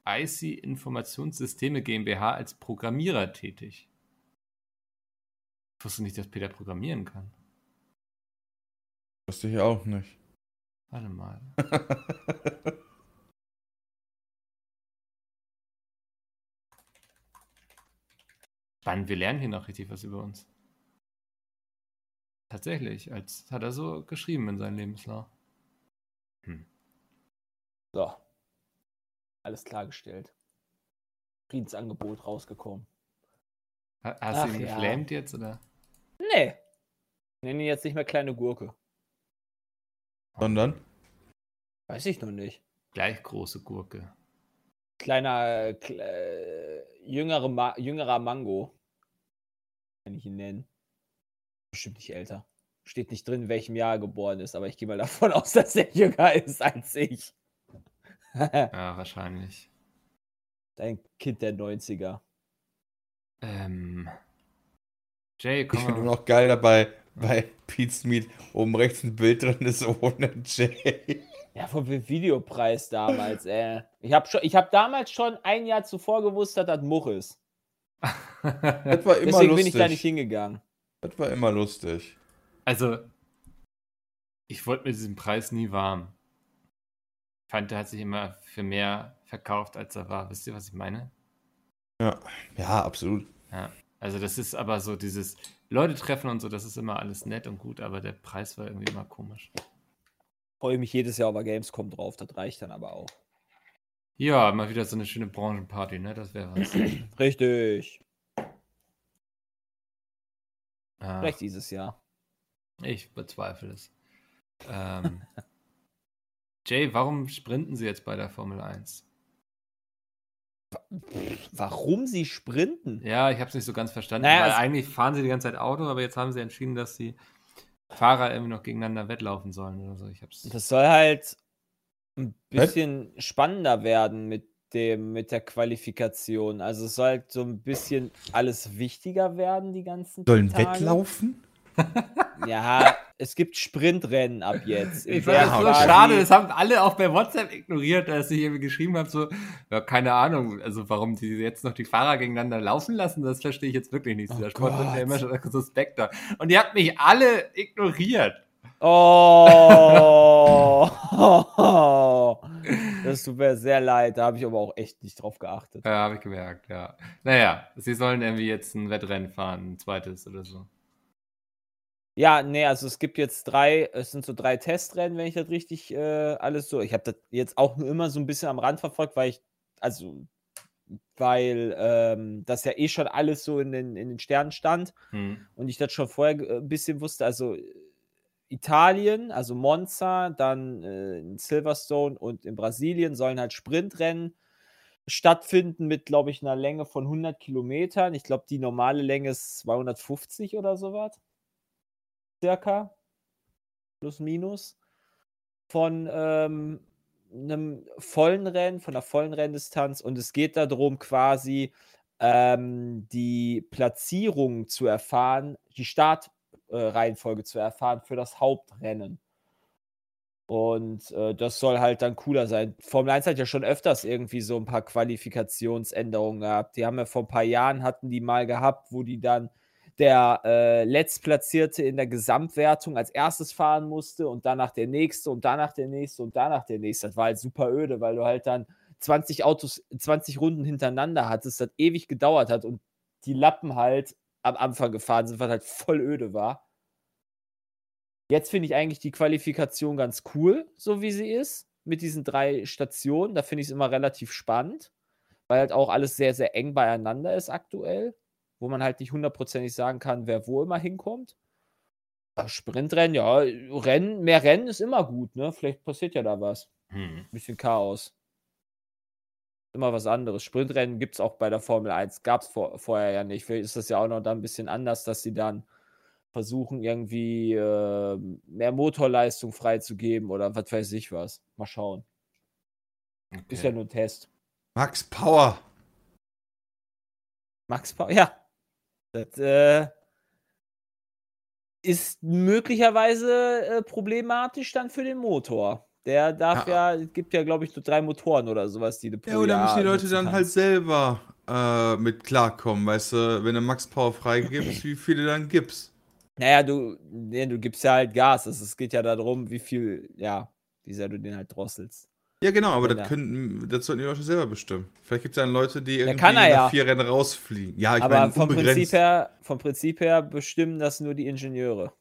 IC Informationssysteme GmbH als Programmierer tätig. Ich wusste nicht, dass Peter programmieren kann. Wusste ich auch nicht. Warte mal. Spannend, wir lernen hier noch richtig was über uns. Tatsächlich, als hat er so geschrieben in seinem Lebenslauf. Hm. So. Alles klargestellt. Friedensangebot rausgekommen. Ha- Hast Ach du ihn ja. geflamed jetzt oder? Nee. Nenne ihn jetzt nicht mehr kleine Gurke. Sondern? Weiß ich noch nicht. Gleich große Gurke. Kleiner, kle jüngere Ma jüngerer Mango. Kann ich ihn nennen. Bestimmt nicht älter. Steht nicht drin, in welchem Jahr er geboren ist, aber ich gehe mal davon aus, dass er jünger ist als ich. Ja, wahrscheinlich. Dein Kind der 90er. Ähm. Jay, Ich komm finde mal. immer noch geil dabei, bei Pete's Meat oben rechts ein Bild drin ist ohne Jay. Ja, vom Videopreis damals, ey. Ich habe hab damals schon ein Jahr zuvor gewusst, dass das Much ist. Das war immer Deswegen lustig. bin ich da nicht hingegangen. Das war immer lustig. Also, ich wurde mit diesem Preis nie warm. Ich fand, der hat sich immer für mehr verkauft, als er war. Wisst ihr, was ich meine? Ja, ja absolut. Ja. Also, das ist aber so dieses Leute treffen und so, das ist immer alles nett und gut, aber der Preis war irgendwie immer komisch. Freue mich jedes Jahr über Gamescom drauf, das reicht dann aber auch. Ja, mal wieder so eine schöne Branchenparty, ne? Das wäre was. Richtig. Ah, Vielleicht dieses Jahr. ich bezweifle es. Ähm, Jay, warum sprinten sie jetzt bei der Formel 1? Warum sie sprinten? Ja, ich habe es nicht so ganz verstanden, Naja, eigentlich fahren sie die ganze Zeit Auto, aber jetzt haben sie entschieden, dass die Fahrer irgendwie noch gegeneinander wettlaufen sollen oder so. Ich hab's. Das soll halt ein bisschen spannender werden mit dem, mit der Qualifikation. Also es soll halt so ein bisschen alles wichtiger werden, die ganzen Sollen Tage. Wettlaufen? Ja, es gibt Sprintrennen ab jetzt. Ich fand das so schade, das haben alle auch bei WhatsApp ignoriert, dass ich irgendwie geschrieben habe, so, ja, keine Ahnung, also warum die jetzt noch die Fahrer gegeneinander laufen lassen, das verstehe ich jetzt wirklich nicht. Oh Dieser Sport wird ja immer schon suspekter. Und ihr habt mich alle ignoriert. Oh, das tut mir sehr leid. Da habe ich aber auch echt nicht drauf geachtet. Ja, habe ich gemerkt, ja. Naja, sie sollen irgendwie jetzt ein Wettrennen fahren, ein zweites oder so. Ja, nee, also es gibt jetzt drei, es sind so drei Testrennen, wenn ich das richtig äh, alles so. Ich habe das jetzt auch nur immer so ein bisschen am Rand verfolgt, weil ich, also, weil ähm, das ja eh schon alles so in den, in den Sternen stand Hm. und ich das schon vorher äh, ein bisschen wusste. Also Italien, also Monza, dann äh, in Silverstone und in Brasilien sollen halt Sprintrennen stattfinden mit, glaube ich, einer Länge von 100 Kilometern. Ich glaube, die normale Länge ist 250 oder sowas. Circa. Plus, minus. Von ähm, einem vollen Rennen, von einer vollen Renndistanz. Und es geht darum, quasi ähm, die Platzierung zu erfahren, die Startreihenfolge zu erfahren für das Hauptrennen. Und äh, das soll halt dann cooler sein. Formel 1 hat ja schon öfters irgendwie so ein paar Qualifikationsänderungen gehabt. Die haben ja vor ein paar Jahren hatten die mal gehabt, wo die dann der äh, Letztplatzierte in der Gesamtwertung als erstes fahren musste und danach der nächste und danach der nächste und danach der nächste. Das war halt super öde, weil du halt dann 20 Autos, 20 Runden hintereinander hattest, das ewig gedauert hat und die Lappen halt am Anfang gefahren sind, was halt voll öde war. Jetzt finde ich eigentlich die Qualifikation ganz cool, so wie sie ist, mit diesen drei Stationen. Da finde ich es immer relativ spannend, weil halt auch alles sehr, sehr eng beieinander ist aktuell, wo man halt nicht hundertprozentig sagen kann, wer wo immer hinkommt. Sprintrennen, ja, Rennen, mehr Rennen ist immer gut, ne? Vielleicht passiert ja da was. Hm. bisschen Chaos. Immer was anderes. Sprintrennen gibt es auch bei der Formel 1. Gab es vor, vorher ja nicht. Vielleicht ist das ja auch noch dann ein bisschen anders, dass sie dann versuchen, irgendwie äh, mehr Motorleistung freizugeben oder was weiß ich was. Mal schauen. Okay. Ist ja nur ein Test. Max Power. Max Power, ja. Das äh, ist möglicherweise äh, problematisch dann für den Motor. Der darf ja, es gibt ja, glaube ich, nur drei Motoren oder sowas, die du pro Ja, oder Jahr müssen die Leute dann halt selber äh, mit klarkommen, weißt du, wenn du Max Power freigibst, wie viele dann gibst. Naja, du, nee, du gibst ja halt Gas. Es, es geht ja darum, wie viel, ja, wie sehr du den halt drosselst. Ja, genau, aber das, können, das sollten die Leute selber bestimmen. Vielleicht gibt es dann Leute, die irgendwie nach ja. vier Rennen rausfliegen. Ja, ich Aber meine, vom unbegrenzt. Prinzip, her, vom Prinzip her bestimmen das nur die Ingenieure.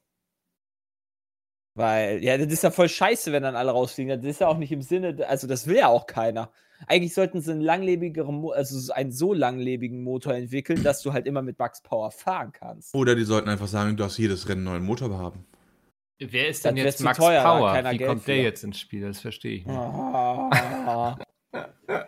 Weil, ja, das ist ja voll scheiße, wenn dann alle rausfliegen. Das ist ja auch nicht im Sinne, also das will ja auch keiner. Eigentlich sollten sie einen langlebigeren, also so einen so langlebigen Motor entwickeln, dass du halt immer mit Max Power fahren kannst. Oder die sollten einfach sagen, du darfst jedes Rennen einen neuen Motor haben. Wer ist denn jetzt Max teuer, Power? Wie Geld kommt der für. jetzt ins Spiel? Das verstehe ich nicht. Ah.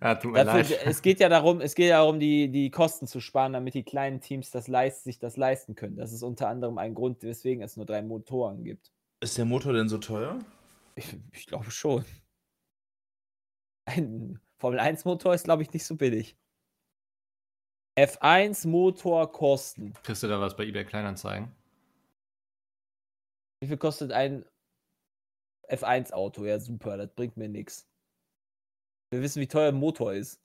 Ja, tut mir Dafür, leid. es geht ja darum, es geht ja darum, die, die Kosten zu sparen, damit die kleinen Teams das leist, sich das leisten können. Das ist unter anderem ein Grund, weswegen es nur drei Motoren gibt. Ist der Motor denn so teuer? Ich, ich glaube schon. Ein Formel 1 Motor ist, glaube ich, nicht so billig. F1 Motor kosten. Kriegst du da was bei eBay Kleinanzeigen? Wie viel kostet ein F1 Auto? Ja, super, das bringt mir nichts. Wir wissen, wie teuer ein Motor ist.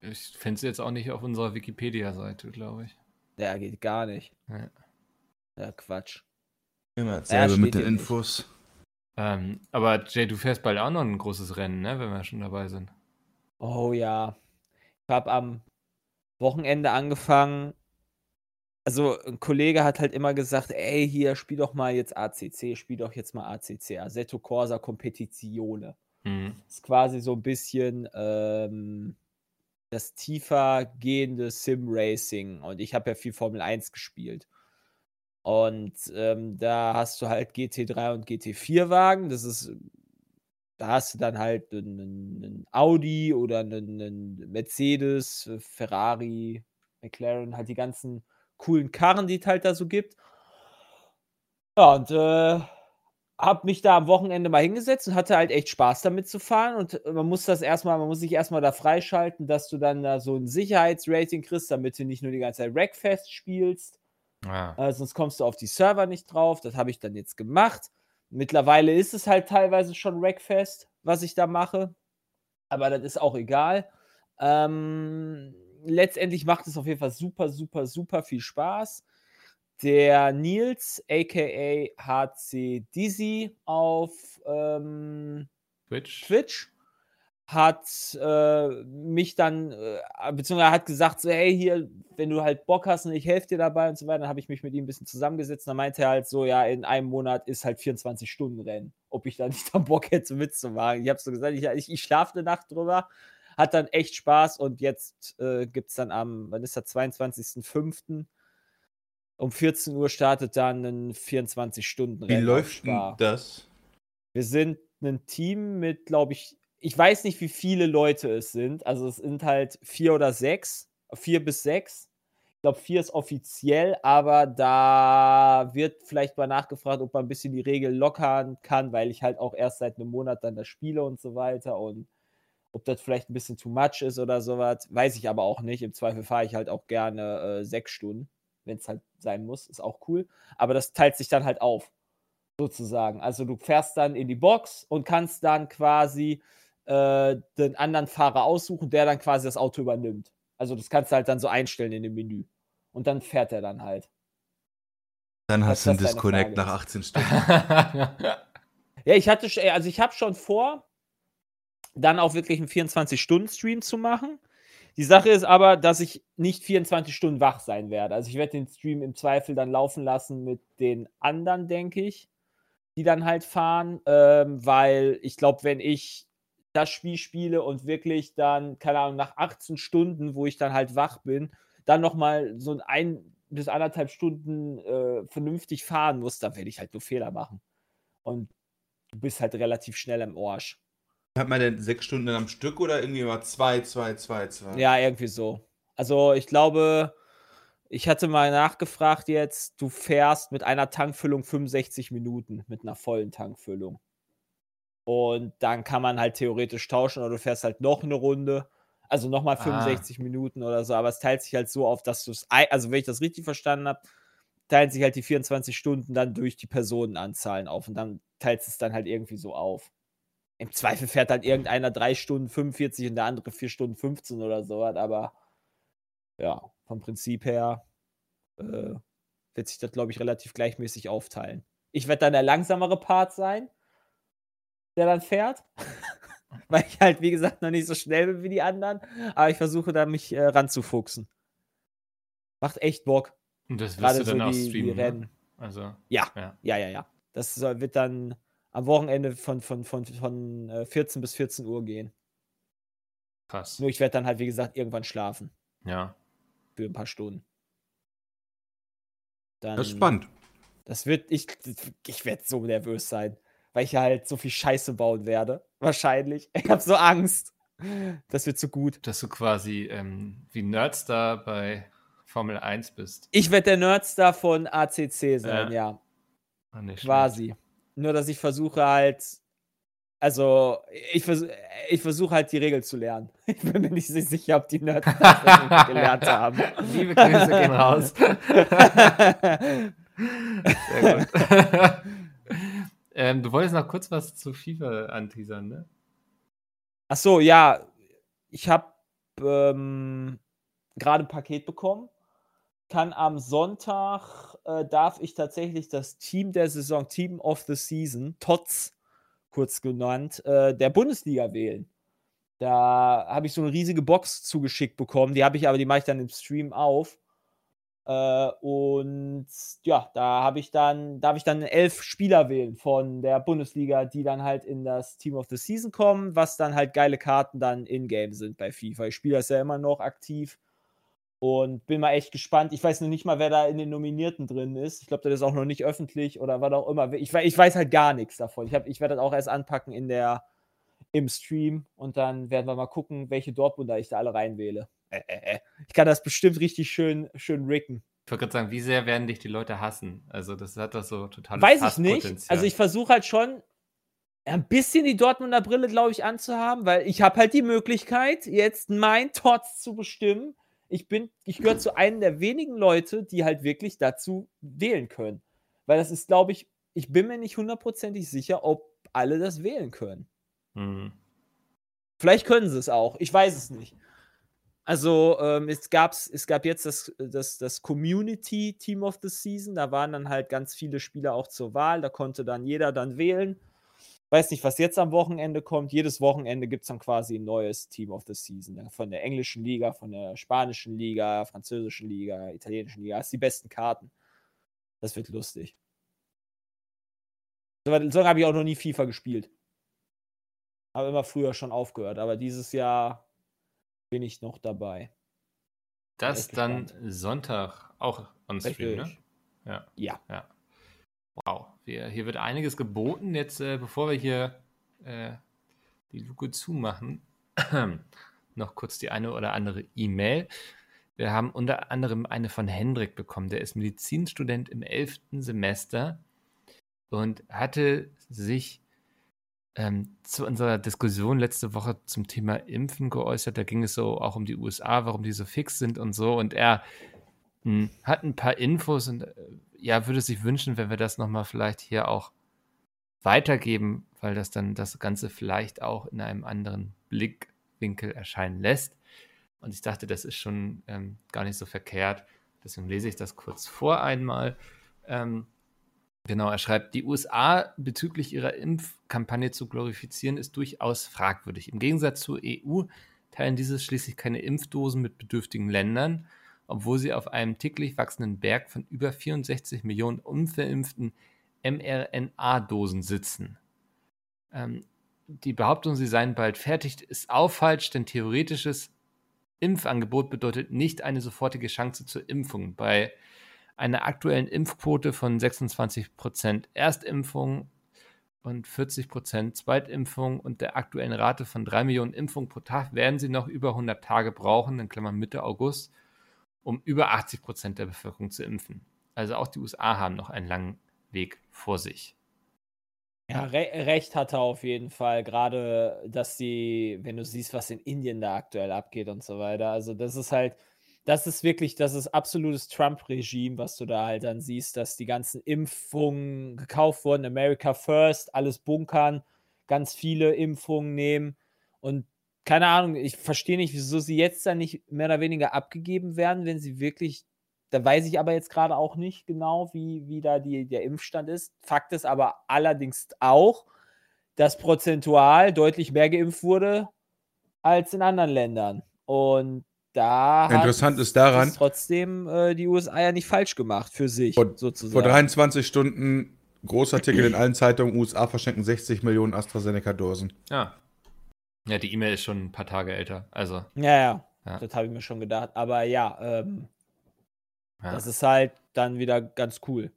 Ich finde es jetzt auch nicht auf unserer Wikipedia-Seite, glaube ich. Ja, geht gar nicht. Ja. Ja, Quatsch. Immer dasselbe mit steht den. Infos. Ähm, aber Jay, du fährst bald auch noch ein großes Rennen, ne? Wenn wir schon dabei sind. Oh ja. Ich habe am Wochenende angefangen. Also, ein Kollege hat halt immer gesagt: Ey, hier, spiel doch mal jetzt ACC, spiel doch jetzt mal ACC, Assetto Corsa Competizione. Mhm. ist quasi so ein bisschen ähm, das tiefer gehende Sim-Racing. Und ich habe ja viel Formel 1 gespielt. Und ähm, da hast du halt GT3 und GT4-Wagen. Das ist, da hast du dann halt einen, einen Audi oder einen, einen Mercedes, Ferrari, McLaren, halt die ganzen coolen Karren, die es halt da so gibt. Ja, und äh, habe mich da am Wochenende mal hingesetzt und hatte halt echt Spaß damit zu fahren. Und man muss das erstmal, man muss sich erstmal da freischalten, dass du dann da so ein Sicherheitsrating kriegst, damit du nicht nur die ganze Zeit Rackfest spielst. Ja. Äh, sonst kommst du auf die Server nicht drauf. Das habe ich dann jetzt gemacht. Mittlerweile ist es halt teilweise schon Rackfest, was ich da mache. Aber das ist auch egal. Ähm, letztendlich macht es auf jeden Fall super, super, super viel Spaß. Der Nils, aka HC Dizzy auf ähm, Twitch. Twitch, hat äh, mich dann, äh, beziehungsweise hat gesagt, so, hey, hier, wenn du halt Bock hast und ich helfe dir dabei und so weiter, dann habe ich mich mit ihm ein bisschen zusammengesetzt. Und dann meinte er halt so, ja, in einem Monat ist halt 24-Stunden-Rennen, ob ich da nicht dann Bock hätte mitzumachen. Ich habe so gesagt, ich, ich, ich schlafe eine Nacht drüber, hat dann echt Spaß und jetzt äh, gibt es dann am, wann ist der, 22.05. Um 14 Uhr startet dann ein 24-Stunden-Rennen. Wie läuft denn das? Wir sind ein Team mit, glaube ich, ich weiß nicht, wie viele Leute es sind. Also es sind halt vier oder sechs, vier bis sechs. Ich glaube, vier ist offiziell, aber da wird vielleicht mal nachgefragt, ob man ein bisschen die Regel lockern kann, weil ich halt auch erst seit einem Monat dann das spiele und so weiter. Und ob das vielleicht ein bisschen too much ist oder sowas, weiß ich aber auch nicht. Im Zweifel fahre ich halt auch gerne äh, sechs Stunden, wenn es halt sein muss, ist auch cool. Aber das teilt sich dann halt auf, sozusagen. Also du fährst dann in die Box und kannst dann quasi äh, den anderen Fahrer aussuchen, der dann quasi das Auto übernimmt. Also das kannst du halt dann so einstellen in dem Menü. Und dann fährt er dann halt. Dann hast du einen Disconnect nach 18 Stunden. ja, ich hatte, also ich habe schon vor, dann auch wirklich einen 24-Stunden-Stream zu machen. Die Sache ist aber, dass ich nicht 24 Stunden wach sein werde. Also ich werde den Stream im Zweifel dann laufen lassen mit den anderen, denke ich, die dann halt fahren, ähm, weil ich glaube, wenn ich das Spiel spiele und wirklich dann, keine Ahnung, nach 18 Stunden, wo ich dann halt wach bin, dann nochmal so ein bis anderthalb Stunden äh, vernünftig fahren muss, dann werde ich halt nur Fehler machen. Und du bist halt relativ schnell im Orsch. Hat man denn sechs Stunden am Stück oder irgendwie mal zwei, zwei, zwei, zwei? Ja, irgendwie so. Also ich glaube, ich hatte mal nachgefragt jetzt, du fährst mit einer Tankfüllung 65 Minuten, mit einer vollen Tankfüllung. Und dann kann man halt theoretisch tauschen oder du fährst halt noch eine Runde. Also nochmal 65 ah. Minuten oder so. Aber es teilt sich halt so auf, dass du es, also wenn ich das richtig verstanden habe, teilen sich halt die 24 Stunden dann durch die Personenanzahlen auf. Und dann teilt es dann halt irgendwie so auf. Im Zweifel fährt halt irgendeiner 3 Stunden 45 und der andere 4 Stunden 15 oder so. Aber ja, vom Prinzip her äh, wird sich das, glaube ich, relativ gleichmäßig aufteilen. Ich werde dann der langsamere Part sein der dann fährt. Weil ich halt, wie gesagt, noch nicht so schnell bin wie die anderen. Aber ich versuche da mich äh, ranzufuchsen. Macht echt Bock. Und das wirst Gerade du dann so auch die, streamen, die ne? Rennen. Ne? Also, ja, ja, ja, ja, ja. Das wird dann am Wochenende von, von, von, von äh, 14 bis 14 Uhr gehen. Krass. Nur ich werde dann halt, wie gesagt, irgendwann schlafen. Ja. Für ein paar Stunden. Dann, das ist spannend. Das wird, ich, ich werde so nervös sein weil ich halt so viel Scheiße bauen werde. Wahrscheinlich. Ich habe so Angst. Das wird zu so gut. Dass du quasi ähm, wie Nerdstar bei Formel 1 bist. Ich werde der Nerdstar von ACC sein, ja. ja. Ah, quasi. Schlecht. Nur, dass ich versuche halt. Also, ich, vers ich versuche halt die Regel zu lernen. Ich bin mir nicht sicher, ob die Nerds das gelernt haben. Liebe Grüße gehen raus. Sehr gut. Ähm, du wolltest noch kurz was zu FIFA anteasern, ne? Ach so, ja. Ich habe ähm, gerade ein Paket bekommen. Kann am Sonntag, äh, darf ich tatsächlich das Team der Saison, Team of the Season, TOTS kurz genannt, äh, der Bundesliga wählen. Da habe ich so eine riesige Box zugeschickt bekommen. Die habe ich aber, die mache ich dann im Stream auf. Äh, und ja, da habe ich dann, darf ich dann elf Spieler wählen von der Bundesliga, die dann halt in das Team of the Season kommen, was dann halt geile Karten dann in-game sind bei FIFA. Ich spiele das ja immer noch aktiv und bin mal echt gespannt. Ich weiß noch nicht mal, wer da in den Nominierten drin ist. Ich glaube, das ist auch noch nicht öffentlich oder was auch immer. Ich, ich weiß halt gar nichts davon. Ich, ich werde das auch erst anpacken in der, im Stream und dann werden wir mal gucken, welche Dortmunder ich da alle reinwähle. Äh, äh, äh. Ich kann das bestimmt richtig schön, schön ricken. Ich wollte gerade sagen, wie sehr werden dich die Leute hassen? Also, das hat doch so total. Weiß ich nicht. Also, ich versuche halt schon ein bisschen die Dortmunder Brille, glaube ich, anzuhaben, weil ich habe halt die Möglichkeit, jetzt mein Tots zu bestimmen. Ich bin, ich gehöre zu einem der wenigen Leute, die halt wirklich dazu wählen können. Weil das ist, glaube ich, ich bin mir nicht hundertprozentig sicher, ob alle das wählen können. Mhm. Vielleicht können sie es auch. Ich weiß es nicht. Also ähm, es, gab's, es gab jetzt das, das, das Community Team of the Season. Da waren dann halt ganz viele Spieler auch zur Wahl. Da konnte dann jeder dann wählen. Weiß nicht, was jetzt am Wochenende kommt. Jedes Wochenende gibt es dann quasi ein neues Team of the Season. Von der englischen Liga, von der spanischen Liga, französischen Liga, italienischen Liga. Das sind die besten Karten. Das wird lustig. So, so habe ich auch noch nie FIFA gespielt. Habe immer früher schon aufgehört, aber dieses Jahr bin ich noch dabei. Das dann. Sonntag auch on Stream, ne? Ja. ja. Ja. Wow. Wir, hier wird einiges geboten. Jetzt, äh, bevor wir hier äh, die Luke zumachen, noch kurz die eine oder andere E-Mail. Wir haben unter anderem eine von Hendrik bekommen. Der ist Medizinstudent im 11. Semester und hatte sich ähm, zu unserer Diskussion letzte Woche zum Thema Impfen geäußert. Da ging es so auch um die USA, warum die so fix sind und so. Und er mh, hm, hat ein paar Infos und äh, ja, würde sich wünschen, wenn wir das nochmal vielleicht hier auch weitergeben, weil das dann das Ganze vielleicht auch in einem anderen Blickwinkel erscheinen lässt. Und ich dachte, das ist schon ähm, gar nicht so verkehrt. Deswegen lese ich das kurz vor einmal. Ähm, Genau, er schreibt, die USA bezüglich ihrer Impfkampagne zu glorifizieren, ist durchaus fragwürdig. Im Gegensatz zur EU teilen diese schließlich keine Impfdosen mit bedürftigen Ländern, obwohl sie auf einem täglich wachsenden Berg von über 64 Millionen unverimpften mRNA-Dosen sitzen. Ähm, die Behauptung, sie seien bald fertig, ist auch falsch, denn theoretisches Impfangebot bedeutet nicht eine sofortige Chance zur Impfung. Bei einer aktuellen Impfquote von 26% Erstimpfung und 40% Zweitimpfung und der aktuellen Rate von 3 Millionen Impfungen pro Tag werden sie noch über 100 Tage brauchen, in Klammern Mitte August, um über 80% der Bevölkerung zu impfen. Also auch die USA haben noch einen langen Weg vor sich. Ja, re recht hat er auf jeden Fall. Gerade, dass die, wenn du siehst, was in Indien da aktuell abgeht und so weiter. Also, das ist halt, das ist wirklich, das ist absolutes Trump-Regime, was du da halt dann siehst, dass die ganzen Impfungen gekauft wurden, America First, alles bunkern, ganz viele Impfungen nehmen und keine Ahnung, ich verstehe nicht, wieso sie jetzt dann nicht mehr oder weniger abgegeben werden, wenn sie wirklich, da weiß ich aber jetzt gerade auch nicht genau, wie, wie da die, der Impfstand ist. Fakt ist aber allerdings auch, dass prozentual deutlich mehr geimpft wurde als in anderen Ländern. Und da Interessant ist daran, trotzdem äh, die USA ja nicht falsch gemacht für sich, vor, sozusagen. Vor 23 Stunden Großartikel in allen Zeitungen, USA verschenken 60 Millionen AstraZeneca-Dosen. Ja. Ja, die E-Mail ist schon ein paar Tage älter. Also. Ja, ja. ja. Das habe ich mir schon gedacht. Aber ja, ähm, ja, das ist halt dann wieder ganz cool.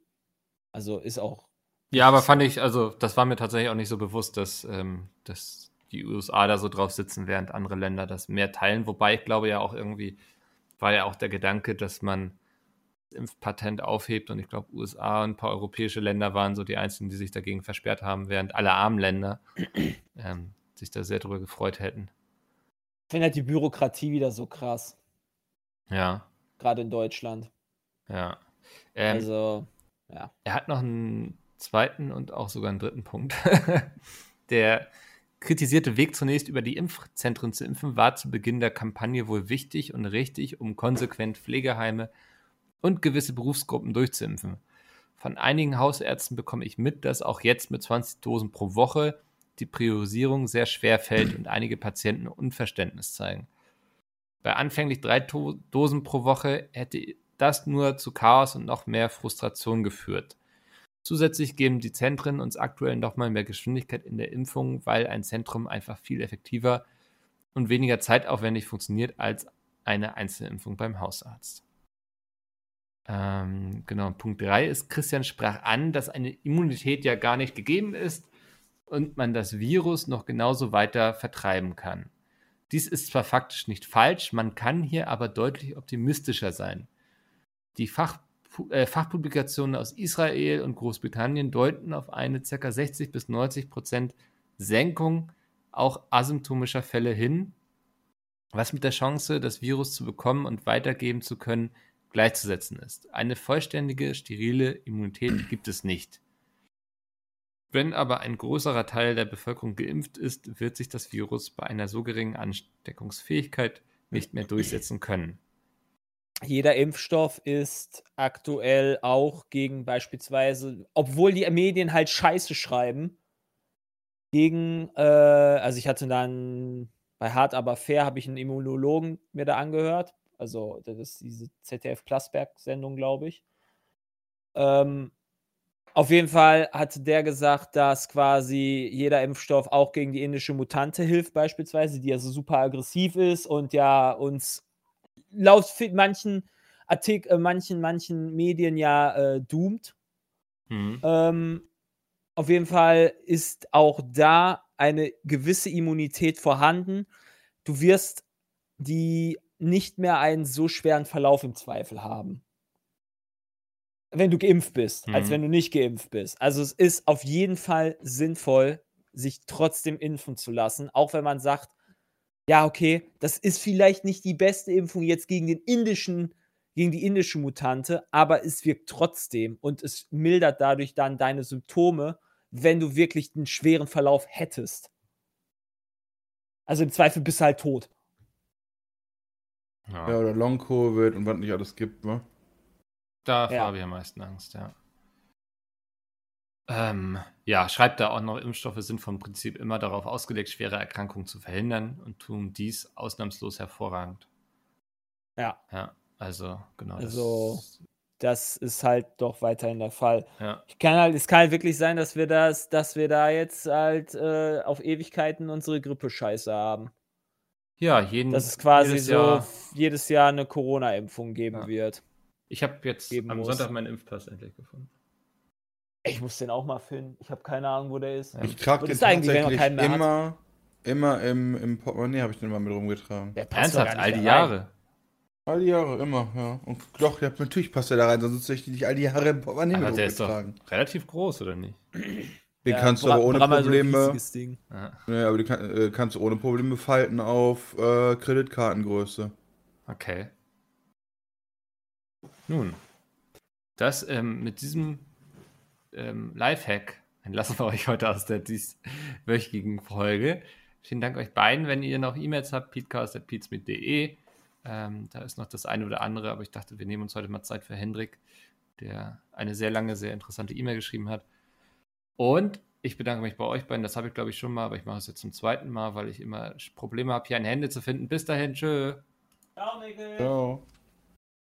Also ist auch. Ja, aber fand ich, also das war mir tatsächlich auch nicht so bewusst, dass, ähm, dass die USA da so drauf sitzen, während andere Länder das mehr teilen. Wobei ich glaube ja auch irgendwie, war ja auch der Gedanke, dass man das Impfpatent aufhebt und ich glaube, USA und ein paar europäische Länder waren so die einzigen, die sich dagegen versperrt haben, während alle armen Länder ähm, sich da sehr drüber gefreut hätten. Ich finde halt die Bürokratie wieder so krass. Ja. Gerade in Deutschland. Ja. Ähm, also, ja. Er hat noch einen zweiten und auch sogar einen dritten Punkt. der kritisierte Weg zunächst über die Impfzentren zu impfen war zu Beginn der Kampagne wohl wichtig und richtig, um konsequent Pflegeheime und gewisse Berufsgruppen durchzuimpfen. Von einigen Hausärzten bekomme ich mit, dass auch jetzt mit 20 Dosen pro Woche die Priorisierung sehr schwer fällt und einige Patienten Unverständnis zeigen. Bei anfänglich drei Dosen pro Woche hätte das nur zu Chaos und noch mehr Frustration geführt. Zusätzlich geben die Zentren uns aktuell nochmal mehr Geschwindigkeit in der Impfung, weil ein Zentrum einfach viel effektiver und weniger zeitaufwendig funktioniert als eine Einzelimpfung beim Hausarzt. Ähm, genau, Punkt 3 ist, Christian sprach an, dass eine Immunität ja gar nicht gegeben ist und man das Virus noch genauso weiter vertreiben kann. Dies ist zwar faktisch nicht falsch, man kann hier aber deutlich optimistischer sein. Die Fach äh, Fachpublikationen aus Israel und Großbritannien deuten auf eine ca. 60 bis 90 Prozent Senkung auch asymptomischer Fälle hin, was mit der Chance, das Virus zu bekommen und weitergeben zu können, gleichzusetzen ist. Eine vollständige, sterile Immunität gibt es nicht. Wenn aber ein größerer Teil der Bevölkerung geimpft ist, wird sich das Virus bei einer so geringen Ansteckungsfähigkeit nicht mehr durchsetzen können jeder Impfstoff ist aktuell auch gegen beispielsweise, obwohl die Medien halt Scheiße schreiben, gegen, äh, also ich hatte dann bei Hart aber fair habe ich einen Immunologen mir da angehört. Also, das ist diese ZDF Plasberg-Sendung, glaube ich. Ähm, auf jeden Fall hat der gesagt, dass quasi jeder Impfstoff auch gegen die indische Mutante hilft, beispielsweise, die ja so super aggressiv ist und ja uns laut manchen Artik äh, manchen, manchen Medien ja äh, doomt. Mhm. Ähm, auf jeden Fall ist auch da eine gewisse Immunität vorhanden. Du wirst die nicht mehr einen so schweren Verlauf im Zweifel haben. Wenn du geimpft bist, mhm. als wenn du nicht geimpft bist. Also es ist auf jeden Fall sinnvoll, sich trotzdem impfen zu lassen, auch wenn man sagt, ja, okay, das ist vielleicht nicht die beste Impfung jetzt gegen den indischen, gegen die indische Mutante, aber es wirkt trotzdem und es mildert dadurch dann deine Symptome, wenn du wirklich einen schweren Verlauf hättest. Also im Zweifel bist du halt tot. Ja, ja oder Long-Covid und was nicht alles gibt, ne? Da ja. habe ich am meisten Angst, ja. Ähm, ja, schreibt da auch noch, Impfstoffe sind vom Prinzip immer darauf ausgelegt, schwere Erkrankungen zu verhindern und tun dies ausnahmslos hervorragend. Ja. Ja, also genau. Also das, das ist halt doch weiterhin der Fall. Ja. Ich kann halt, es kann halt wirklich sein, dass wir das, dass wir da jetzt halt äh, auf Ewigkeiten unsere Grippe-Scheiße haben. Ja, jeden, Dass es quasi jedes so Jahr, jedes Jahr eine Corona-Impfung geben ja. wird. Ich habe jetzt am muss. Sonntag meinen Impfpass endlich gefunden. Ich muss den auch mal finden. Ich habe keine Ahnung, wo der ist. Ich trage den tatsächlich immer, immer im, im Portemonnaie habe ich den mal mit rumgetragen. Der passt Ernsthaft, all die Jahre? All die Jahre, immer, ja. Und doch, ja, natürlich passt der da rein, sonst hätte ich nicht all die Jahre im Portemonnaie mit der ist doch relativ groß, oder nicht? Den ja, kannst du aber ohne Probleme. So ja, aber die kann, äh, kannst du ohne Probleme falten auf äh, Kreditkartengröße. Okay. Nun, das ähm, mit diesem ähm, Lifehack entlassen wir euch heute aus der dieswöchigen Folge. Vielen Dank euch beiden. Wenn ihr noch E-Mails habt, peatcast.peatsmit.de ähm, da ist noch das eine oder andere, aber ich dachte, wir nehmen uns heute mal Zeit für Hendrik, der eine sehr lange, sehr interessante E-Mail geschrieben hat. Und ich bedanke mich bei euch beiden. Das habe ich, glaube ich, schon mal, aber ich mache es jetzt zum zweiten Mal, weil ich immer Probleme habe, hier ein Hände zu finden. Bis dahin, tschö. Ciao, Mikkel. Ciao.